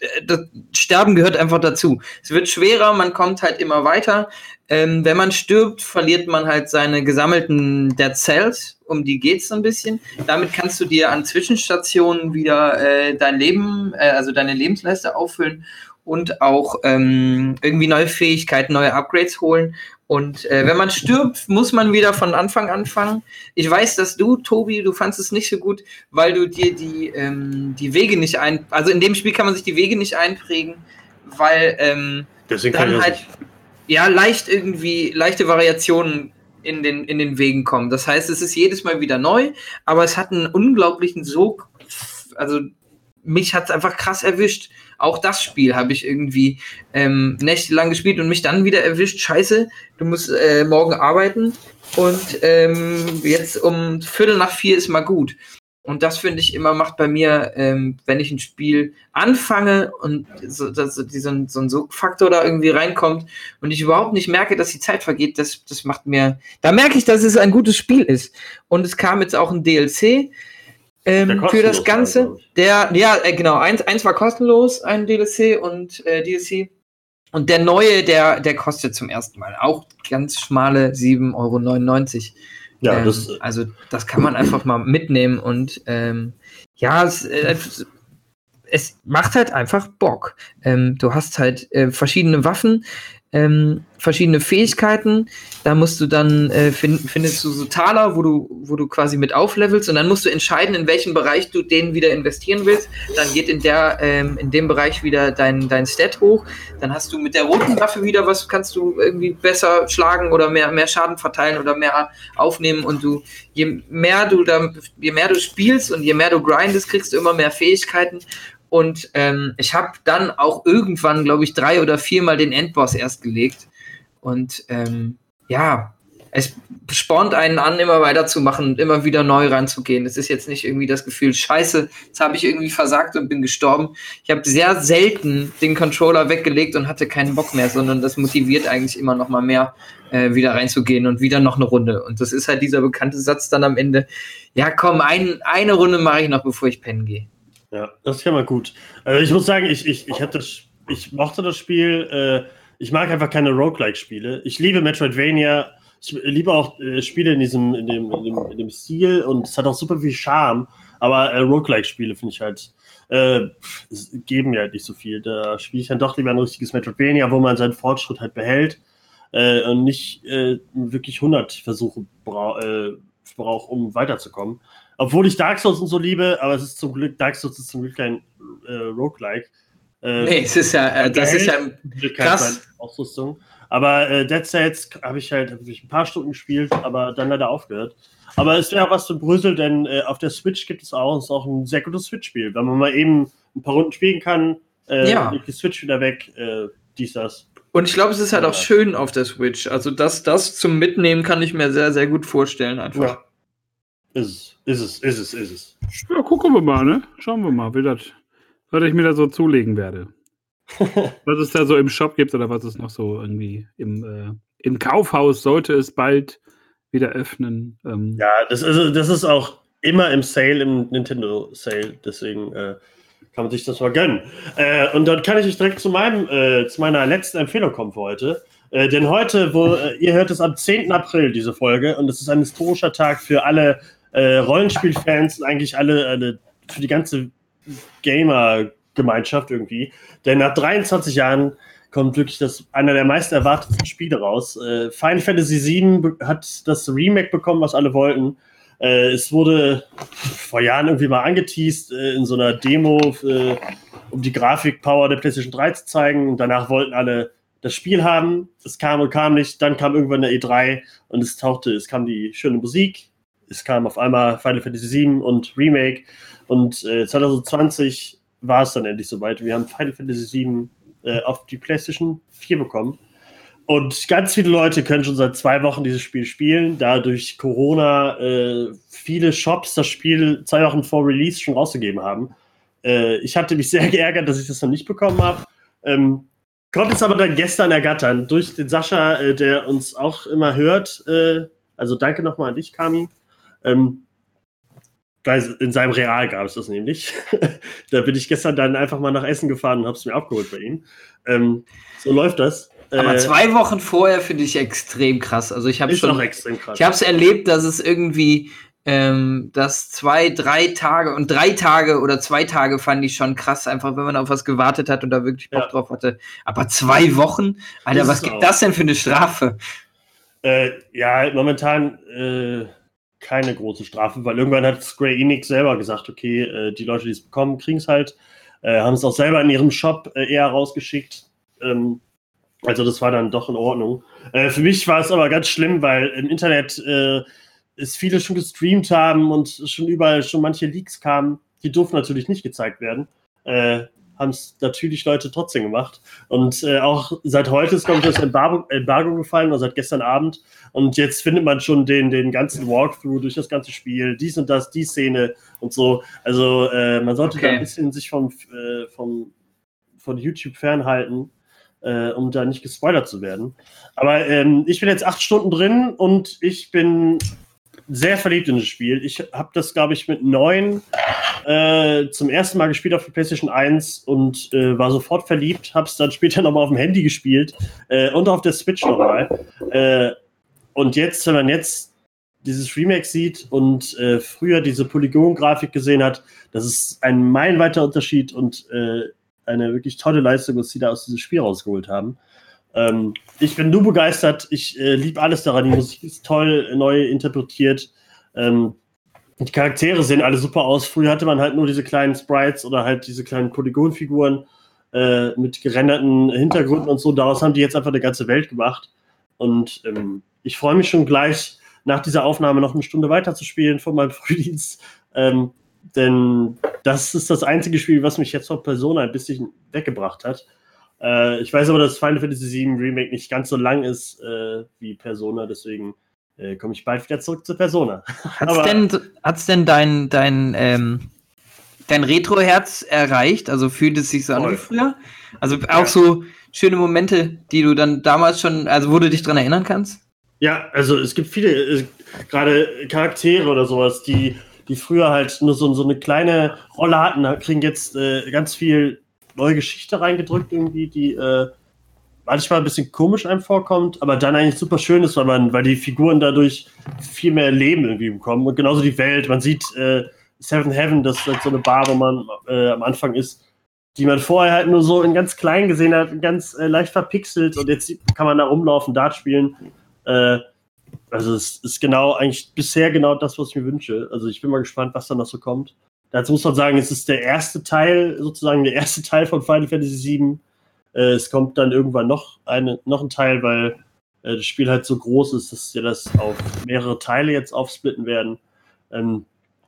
äh, das Sterben gehört einfach dazu. Es wird schwerer, man kommt halt immer weiter. Ähm, wenn man stirbt, verliert man halt seine gesammelten Dead Cells, um die geht's so ein bisschen. Damit kannst du dir an Zwischenstationen wieder äh, dein Leben, äh, also deine Lebensleiste auffüllen und auch ähm, irgendwie neue Fähigkeiten, neue Upgrades holen. Und äh, wenn man stirbt, muss man wieder von Anfang anfangen. Ich weiß, dass du, Tobi, du fandest es nicht so gut, weil du dir die, ähm, die Wege nicht ein... Also in dem Spiel kann man sich die Wege nicht einprägen, weil ähm, Deswegen dann halt ja leicht irgendwie leichte Variationen in den, in den Wegen kommen. Das heißt, es ist jedes Mal wieder neu, aber es hat einen unglaublichen Sog. Also mich hat es einfach krass erwischt. Auch das Spiel habe ich irgendwie ähm, nächtelang gespielt und mich dann wieder erwischt. Scheiße, du musst äh, morgen arbeiten und ähm, jetzt um Viertel nach vier ist mal gut. Und das finde ich immer macht bei mir, ähm, wenn ich ein Spiel anfange und so, dass, so, so, ein, so ein Faktor da irgendwie reinkommt und ich überhaupt nicht merke, dass die Zeit vergeht, das, das macht mir, da merke ich, dass es ein gutes Spiel ist. Und es kam jetzt auch ein DLC ähm, für das Ganze. Also. Der, ja, äh, genau, eins, eins war kostenlos, ein DLC und äh, DLC. Und der neue, der, der kostet zum ersten Mal auch ganz schmale 7,99 Euro. Ja, ähm, das, also das kann man einfach mal mitnehmen und ähm, ja, es, äh, es macht halt einfach Bock. Ähm, du hast halt äh, verschiedene Waffen. Ähm, verschiedene Fähigkeiten. Da musst du dann äh, find, findest du so Taler, wo du, wo du quasi mit auflevelst und dann musst du entscheiden, in welchen Bereich du den wieder investieren willst. Dann geht in der ähm, in dem Bereich wieder dein, dein Stat hoch. Dann hast du mit der roten Waffe wieder was, kannst du irgendwie besser schlagen oder mehr, mehr Schaden verteilen oder mehr aufnehmen und du, je mehr du da, je mehr du spielst und je mehr du grindest, kriegst du immer mehr Fähigkeiten und ähm, ich habe dann auch irgendwann, glaube ich, drei oder viermal den Endboss erst gelegt. Und ähm, ja, es spornt einen an, immer weiterzumachen und immer wieder neu reinzugehen. Es ist jetzt nicht irgendwie das Gefühl, scheiße, jetzt habe ich irgendwie versagt und bin gestorben. Ich habe sehr selten den Controller weggelegt und hatte keinen Bock mehr, sondern das motiviert eigentlich immer noch mal mehr, äh, wieder reinzugehen und wieder noch eine Runde. Und das ist halt dieser bekannte Satz dann am Ende, ja komm, ein, eine Runde mache ich noch, bevor ich pennen gehe. Ja, das ist ja mal gut. Also ich muss sagen, ich, ich, ich, hatte, ich mochte das Spiel. Äh, ich mag einfach keine Roguelike-Spiele. Ich liebe Metroidvania. Ich liebe auch äh, Spiele in diesem, in dem, in, dem, in dem Stil und es hat auch super viel Charme. Aber äh, Roguelike-Spiele finde ich halt, äh, geben mir halt nicht so viel. Da spiele ich dann doch lieber ein richtiges Metroidvania, wo man seinen Fortschritt halt behält äh, und nicht äh, wirklich 100 Versuche bra braucht, um weiterzukommen. Obwohl ich Dark Souls und so liebe, aber es ist zum Glück, Dark Souls ist zum Glück kein äh, Roguelike. Äh, nee, es ist ja, äh, das ist ja krass. Ausrüstung. Aber äh, Dead Cells habe ich halt hab ich ein paar Stunden gespielt, aber dann leider aufgehört. Aber es wäre auch was für Brüssel, denn äh, auf der Switch gibt es auch, ist auch ein sehr gutes Switch-Spiel. Wenn man mal eben ein paar Runden spielen kann, äh, ja. die Switch wieder weg, äh, dies, das. Und ich glaube, es ist halt auch schön auf der Switch. Also das, das zum Mitnehmen kann ich mir sehr, sehr gut vorstellen einfach. Ja. Ist es, ist es, ist es, ist es. Ja, gucken wir mal, ne? Schauen wir mal, wie das, was ich mir da so zulegen werde. was es da so im Shop gibt oder was es noch so irgendwie im, äh, im Kaufhaus sollte es bald wieder öffnen. Ähm. Ja, das ist, das ist auch immer im Sale, im Nintendo Sale, deswegen äh, kann man sich das mal gönnen. Äh, und dann kann ich direkt zu meinem, äh, zu meiner letzten Empfehlung kommen für heute. Äh, denn heute, wo äh, ihr hört es am 10. April, diese Folge, und es ist ein historischer Tag für alle äh, Rollenspielfans und eigentlich alle, alle für die ganze Gamer-Gemeinschaft irgendwie. Denn nach 23 Jahren kommt wirklich das einer der meist erwarteten Spiele raus. Äh, Final Fantasy VII hat das Remake bekommen, was alle wollten. Äh, es wurde vor Jahren irgendwie mal angeteased äh, in so einer Demo, äh, um die Grafikpower der PlayStation 3 zu zeigen. Danach wollten alle das Spiel haben. Es kam und kam nicht. Dann kam irgendwann der E3 und es tauchte, es kam die schöne Musik es kam auf einmal Final Fantasy VII und Remake und äh, 2020 war es dann endlich soweit. Wir haben Final Fantasy VII äh, auf die PlayStation 4 bekommen. Und ganz viele Leute können schon seit zwei Wochen dieses Spiel spielen, da durch Corona äh, viele Shops das Spiel zwei Wochen vor Release schon rausgegeben haben. Äh, ich hatte mich sehr geärgert, dass ich das noch nicht bekommen habe. Ähm, konnte es aber dann gestern ergattern durch den Sascha, äh, der uns auch immer hört. Äh, also danke nochmal an dich, Kami. Ähm, weil in seinem Real gab es das nämlich. da bin ich gestern dann einfach mal nach Essen gefahren und habe es mir abgeholt bei ihm. Ähm, so läuft das. Aber äh, zwei Wochen vorher finde ich extrem krass. Also ich habe schon, extrem krass. ich habe es erlebt, dass es irgendwie, ähm, dass zwei, drei Tage und drei Tage oder zwei Tage fand ich schon krass, einfach wenn man auf was gewartet hat und da wirklich Bock ja. drauf hatte. Aber zwei Wochen, Alter, was gibt auch. das denn für eine Strafe? Äh, ja, momentan. Äh, keine große Strafe, weil irgendwann hat Square Enix selber gesagt, okay, äh, die Leute, die es bekommen, kriegen es halt, äh, haben es auch selber in ihrem Shop äh, eher rausgeschickt. Ähm, also das war dann doch in Ordnung. Äh, für mich war es aber ganz schlimm, weil im Internet äh, es viele schon gestreamt haben und schon überall schon manche Leaks kamen. Die durften natürlich nicht gezeigt werden. Äh, haben es natürlich Leute trotzdem gemacht. Und äh, auch seit heute ist, glaube ich, das Embargo, Embargo gefallen, oder seit gestern Abend. Und jetzt findet man schon den, den ganzen Walkthrough durch das ganze Spiel, dies und das, die Szene und so. Also äh, man sollte okay. da ein bisschen sich vom, äh, vom, von YouTube fernhalten. Äh, um da nicht gespoilert zu werden. Aber ähm, ich bin jetzt acht Stunden drin und ich bin sehr verliebt in das Spiel. Ich habe das, glaube ich, mit neun äh, zum ersten Mal gespielt auf der PlayStation 1 und äh, war sofort verliebt. Habe es dann später nochmal auf dem Handy gespielt äh, und auf der Switch nochmal. Äh, und jetzt, wenn man jetzt dieses Remake sieht und äh, früher diese Polygon-Grafik gesehen hat, das ist ein meilenweiter Unterschied und äh, eine wirklich tolle Leistung, was sie da aus diesem Spiel rausgeholt haben. Ähm, ich bin nur begeistert. Ich äh, liebe alles daran. Die Musik ist toll, neu interpretiert. Ähm, die Charaktere sehen alle super aus. Früher hatte man halt nur diese kleinen Sprites oder halt diese kleinen Polygonfiguren äh, mit gerenderten Hintergründen und so. Daraus haben die jetzt einfach eine ganze Welt gemacht. Und ähm, ich freue mich schon gleich, nach dieser Aufnahme noch eine Stunde weiterzuspielen von meinem Frühdienst. Ähm, denn das ist das einzige Spiel, was mich jetzt von Persona ein bisschen weggebracht hat. Äh, ich weiß aber, dass Final Fantasy VII Remake nicht ganz so lang ist äh, wie Persona, deswegen äh, komme ich bald wieder zurück zu Persona. Hat es denn, hat's denn dein, dein, ähm, dein Retro-Herz erreicht? Also fühlt es sich so an wie früher? Also auch ja. so schöne Momente, die du dann damals schon, also wo du dich dran erinnern kannst? Ja, also es gibt viele, äh, gerade Charaktere oder sowas, die, die früher halt nur so, so eine kleine Rolle hatten, kriegen jetzt äh, ganz viel neue Geschichte reingedrückt, irgendwie, die äh, manchmal ein bisschen komisch einem vorkommt, aber dann eigentlich super schön ist, weil man, weil die Figuren dadurch viel mehr Leben irgendwie bekommen. Und genauso die Welt. Man sieht äh, Seven Heaven, das ist halt so eine Bar, wo man äh, am Anfang ist, die man vorher halt nur so in ganz klein gesehen hat, ganz äh, leicht verpixelt und jetzt kann man da rumlaufen, Dart spielen. Äh, also es ist genau eigentlich bisher genau das, was ich mir wünsche. Also ich bin mal gespannt, was da noch so kommt. Dazu muss man sagen, es ist der erste Teil, sozusagen der erste Teil von Final Fantasy VII äh, es kommt dann irgendwann noch, eine, noch ein Teil, weil äh, das Spiel halt so groß ist, dass wir das auf mehrere Teile jetzt aufsplitten werden. Ähm,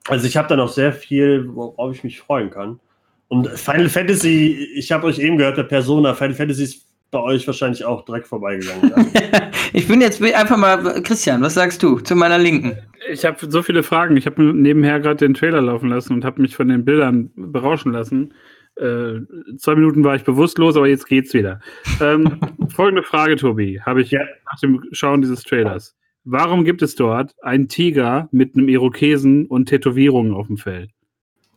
also ich habe da noch sehr viel, worauf ich mich freuen kann. Und Final Fantasy, ich habe euch eben gehört, der Persona, Final Fantasy ist bei euch wahrscheinlich auch direkt vorbeigegangen. ich bin jetzt einfach mal, Christian, was sagst du zu meiner Linken? Ich habe so viele Fragen. Ich habe nebenher gerade den Trailer laufen lassen und habe mich von den Bildern berauschen lassen. Äh, zwei Minuten war ich bewusstlos, aber jetzt geht's wieder. Ähm, folgende Frage, Tobi, habe ich ja. nach dem Schauen dieses Trailers. Warum gibt es dort einen Tiger mit einem Irokesen und Tätowierungen auf dem Fell?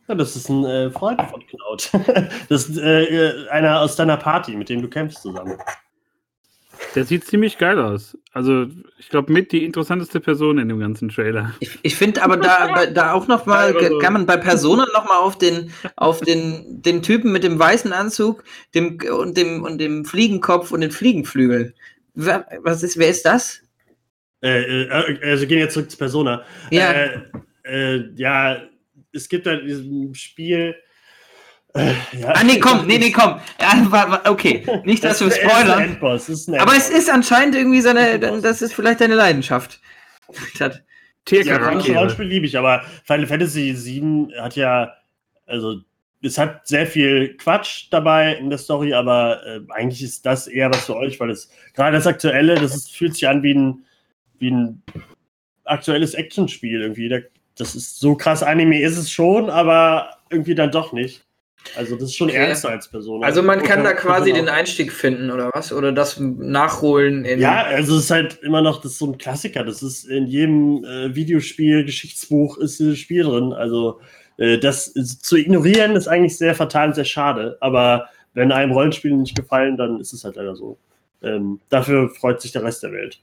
Ja, das ist ein äh, Freund von Cloud. das ist äh, äh, einer aus deiner Party, mit dem du kämpfst zusammen. Der sieht ziemlich geil aus. Also, ich glaube, mit die interessanteste Person in dem ganzen Trailer. Ich, ich finde aber da, da auch noch mal, kann man bei Persona noch mal auf den, auf den, den Typen mit dem weißen Anzug dem, und, dem, und dem Fliegenkopf und den Fliegenflügel. Was ist, wer ist das? Äh, äh, also gehen jetzt zurück zu Persona. Ja. Äh, äh ja, es gibt da in diesem Spiel äh, ja. Ah, nee, komm, nee, nee, komm. Ja, okay, nicht, dass das wir spoilern. Aber es ist anscheinend irgendwie seine, das ist vielleicht deine Leidenschaft. Tiercharaktere. Ja, Rollenspiel liebe ich, aber Final Fantasy VII hat ja, also es hat sehr viel Quatsch dabei in der Story, aber äh, eigentlich ist das eher was für euch, weil es gerade das Aktuelle, das ist, fühlt sich an wie ein, wie ein aktuelles Actionspiel irgendwie. Das ist so krass Anime ist es schon, aber irgendwie dann doch nicht. Also das ist schon okay. ernster als Person. Also man kann da quasi den Einstieg finden oder was? Oder das nachholen in. Ja, also es ist halt immer noch das ist so ein Klassiker. Das ist in jedem äh, Videospiel, Geschichtsbuch ist dieses Spiel drin. Also äh, das ist, zu ignorieren ist eigentlich sehr fatal und sehr schade. Aber wenn einem Rollenspiele nicht gefallen, dann ist es halt leider so. Ähm, dafür freut sich der Rest der Welt.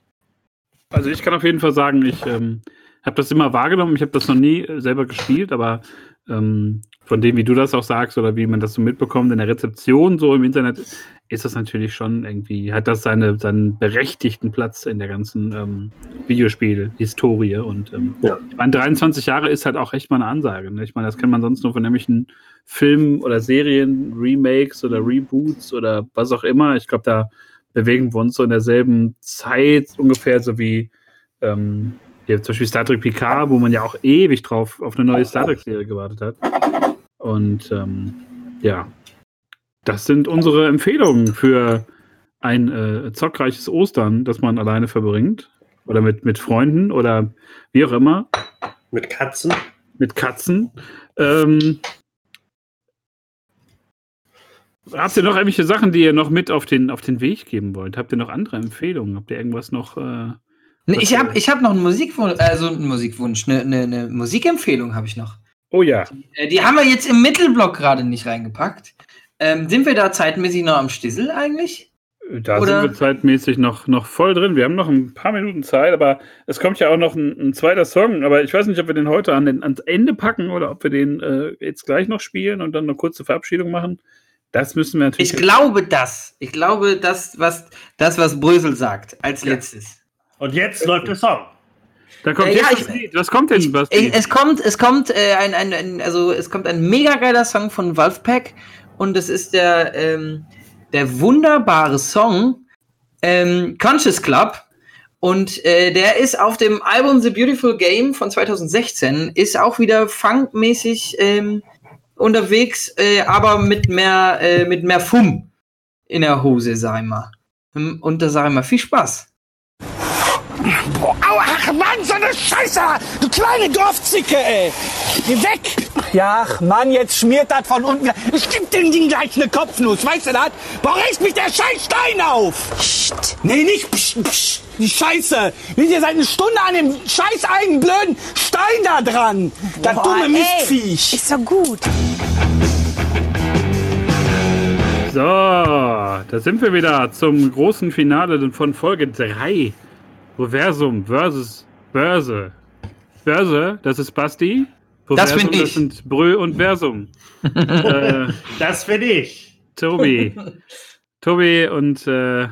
Also ich kann auf jeden Fall sagen, ich ähm, habe das immer wahrgenommen. Ich habe das noch nie äh, selber gespielt, aber ähm, von dem, wie du das auch sagst oder wie man das so mitbekommt in der Rezeption so im Internet, ist das natürlich schon irgendwie, hat das seine, seinen berechtigten Platz in der ganzen ähm, Videospiel-Historie. Und ähm, ja. ich meine, 23 Jahre ist halt auch echt mal eine Ansage. Ne? Ich meine, das kennt man sonst nur von nämlichen Filmen oder Serien, Remakes oder Reboots oder was auch immer. Ich glaube, da bewegen wir uns so in derselben Zeit ungefähr, so wie ähm, hier zum Beispiel Star Trek Picard, wo man ja auch ewig drauf auf eine neue Star Trek-Serie gewartet hat. Und ähm, ja, das sind unsere Empfehlungen für ein äh, zockreiches Ostern, das man alleine verbringt. Oder mit, mit Freunden oder wie auch immer. Mit Katzen. Mit Katzen. Ähm, habt ihr noch irgendwelche Sachen, die ihr noch mit auf den, auf den Weg geben wollt? Habt ihr noch andere Empfehlungen? Habt ihr irgendwas noch? Äh, ich habe ich hab noch einen Musikwunsch, also einen Musikwunsch, eine, eine, eine Musikempfehlung habe ich noch. Oh ja. Die, äh, die haben wir jetzt im Mittelblock gerade nicht reingepackt. Ähm, sind wir da zeitmäßig noch am Stissel eigentlich? Da Oder? sind wir zeitmäßig noch, noch voll drin. Wir haben noch ein paar Minuten Zeit, aber es kommt ja auch noch ein, ein zweiter Song. Aber ich weiß nicht, ob wir den heute an den, ans Ende packen oder ob wir den äh, jetzt gleich noch spielen und dann eine kurze Verabschiedung machen. Das müssen wir natürlich. Ich glaube das. Ich glaube das, was das, was Brösel sagt, als ja. letztes. Und jetzt läuft der Song. Da kommt äh, ja, ich, Lied. Was kommt denn? Was ich, es kommt, es kommt äh, ein, ein, ein, also es kommt ein mega geiler Song von Wolfpack und es ist der, ähm, der wunderbare Song ähm, Conscious Club. Und äh, der ist auf dem Album The Beautiful Game von 2016, ist auch wieder funkmäßig ähm, unterwegs, äh, aber mit mehr, äh, mit mehr Fum in der Hose, sag ich mal. Und da sag ich mal, viel Spaß. Boah, aua, ach Mann, so eine Scheiße! Du kleine Dorfzicke, ey! Geh weg! Ja, ach Mann, jetzt schmiert das von unten. Ich geb dem Ding gleich eine Kopfnuss, weißt du das? Boah, reißt mich der scheiß Stein auf! Psst. Nee, nicht psst, psst. Die Scheiße! Wir sind seit einer Stunde an dem scheiß eigenen blöden Stein da dran! Das Boah, dumme Mistviech! Ist so gut! So, da sind wir wieder zum großen Finale von Folge 3. Proversum versus Börse. Börse, das ist Basti. Proversum, das bin ich. Das sind Brö und Versum. äh, das bin ich. Tobi. Tobi und äh,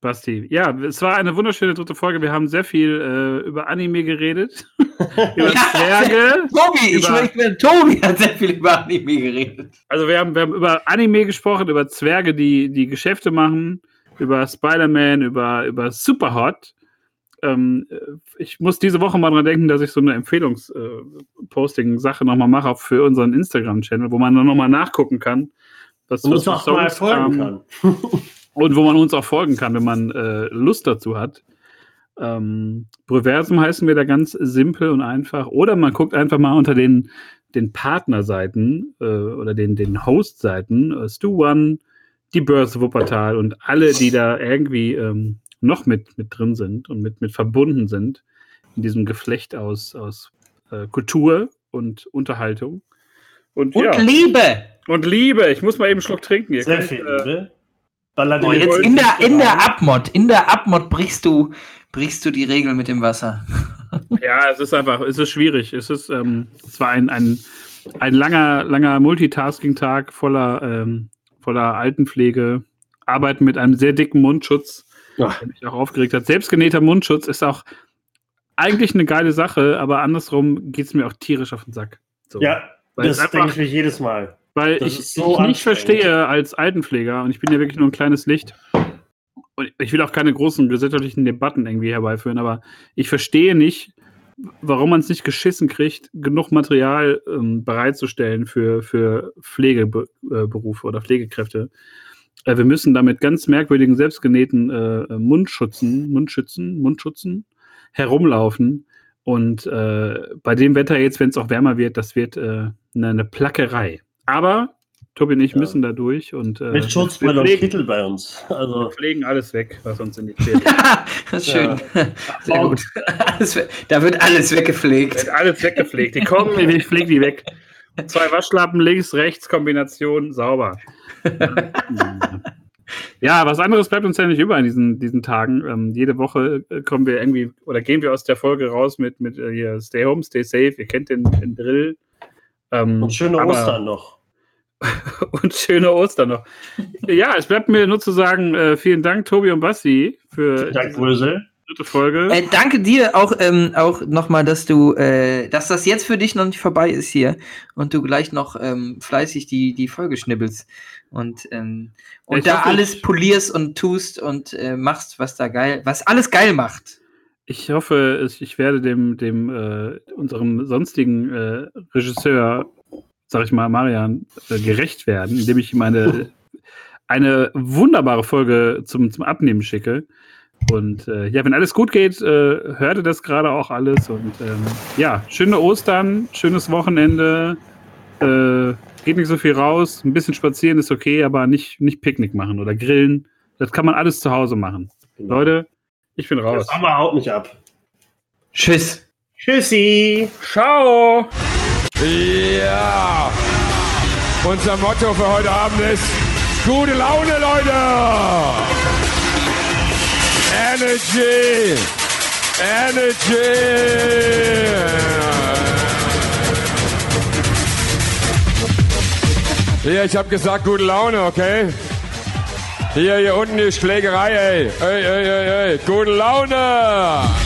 Basti. Ja, es war eine wunderschöne dritte Folge. Wir haben sehr viel äh, über Anime geredet. über Zwerge. Tobi, über, ich meine, Tobi hat sehr viel über Anime geredet. Also wir haben, wir haben über Anime gesprochen, über Zwerge, die, die Geschäfte machen, über Spider-Man, über, über Superhot ähm, ich muss diese Woche mal dran denken, dass ich so eine Empfehlungsposting-Sache äh, nochmal mache für unseren Instagram-Channel, wo man dann nochmal nachgucken kann, was, was auch mal folgen kann. und wo man uns auch folgen kann, wenn man äh, Lust dazu hat. Ähm, Breversum heißen wir da ganz simpel und einfach. Oder man guckt einfach mal unter den, den Partnerseiten äh, oder den, den Host-Seiten, äh, Stu One, die Börse Wuppertal und alle, die da irgendwie ähm, noch mit, mit drin sind und mit, mit verbunden sind in diesem Geflecht aus, aus äh, Kultur und Unterhaltung. Und, und ja. Liebe! Und Liebe. Ich muss mal eben einen Schluck trinken. Ihr Sehr könnt, viel äh, Liebe. Oh, jetzt in der, in der Abmod, in der Abmod brichst du, brichst du die Regel mit dem Wasser. ja, es ist einfach, es ist schwierig. Es ist, ähm, es war ein, ein, ein langer, langer Multitasking-Tag voller, ähm, voller Altenpflege, Arbeiten mit einem sehr dicken Mundschutz Ach. der mich auch aufgeregt hat. Selbstgenähter Mundschutz ist auch eigentlich eine geile Sache, aber andersrum geht es mir auch tierisch auf den Sack. So. Ja, weil das denke ich mich jedes Mal. Weil das ich, so ich nicht verstehe als Altenpfleger, und ich bin ja wirklich nur ein kleines Licht, und ich will auch keine großen gesellschaftlichen Debatten irgendwie herbeiführen, aber ich verstehe nicht, warum man es nicht geschissen kriegt, genug Material ähm, bereitzustellen für, für Pflegeberufe oder Pflegekräfte. Äh, wir müssen damit ganz merkwürdigen, selbstgenähten äh, Mundschutzen, Mundschützen, Mundschutzen herumlaufen. Und äh, bei dem Wetter jetzt, wenn es auch wärmer wird, das wird äh, eine, eine, Plackerei. Aber Tobi und ich ja. müssen da durch und äh, mit Schutzbrille und Kittel bei uns. Also wir pflegen alles weg, was uns in die Zähne. das ist schön. Ja. Sehr gut. Alles, da wird alles weggepflegt. Wird alles weggepflegt. Die kommen, ich pflege die weg. Zwei Waschlappen, links, rechts, Kombination, sauber. ja, was anderes bleibt uns ja nicht über in diesen, diesen Tagen. Ähm, jede Woche äh, kommen wir irgendwie oder gehen wir aus der Folge raus mit, mit äh, hier Stay Home, Stay Safe. Ihr kennt den, den Drill. Ähm, und schöne aber, Ostern noch. und schöne Ostern noch. ja, es bleibt mir nur zu sagen, äh, vielen Dank, Tobi und Basti, für. Dank, Brösel dritte Folge. Äh, danke dir auch, ähm, auch nochmal, dass du, äh, dass das jetzt für dich noch nicht vorbei ist hier und du gleich noch ähm, fleißig die, die Folge schnibbelst und, ähm, und da hoffe, alles polierst und tust und äh, machst, was da geil, was alles geil macht. Ich hoffe, ich werde dem, dem äh, unserem sonstigen äh, Regisseur, sag ich mal, Marian, äh, gerecht werden, indem ich ihm eine, eine wunderbare Folge zum, zum Abnehmen schicke. Und äh, ja, wenn alles gut geht, äh, hörte das gerade auch alles. Und ähm, ja, schöne Ostern, schönes Wochenende. Äh, geht nicht so viel raus. Ein bisschen spazieren ist okay, aber nicht, nicht Picknick machen oder grillen. Das kann man alles zu Hause machen. Genau. Leute, ich bin raus. Das haben wir haut nicht ab. Tschüss. Tschüssi. Ciao. Ja. Unser Motto für heute Abend ist gute Laune, Leute. Energy! Energy! Hier, ich habe gesagt, gute Laune, okay? Hier, hier unten die Schlägerei, ey. Ey, ey, ey, ey. Gute Laune!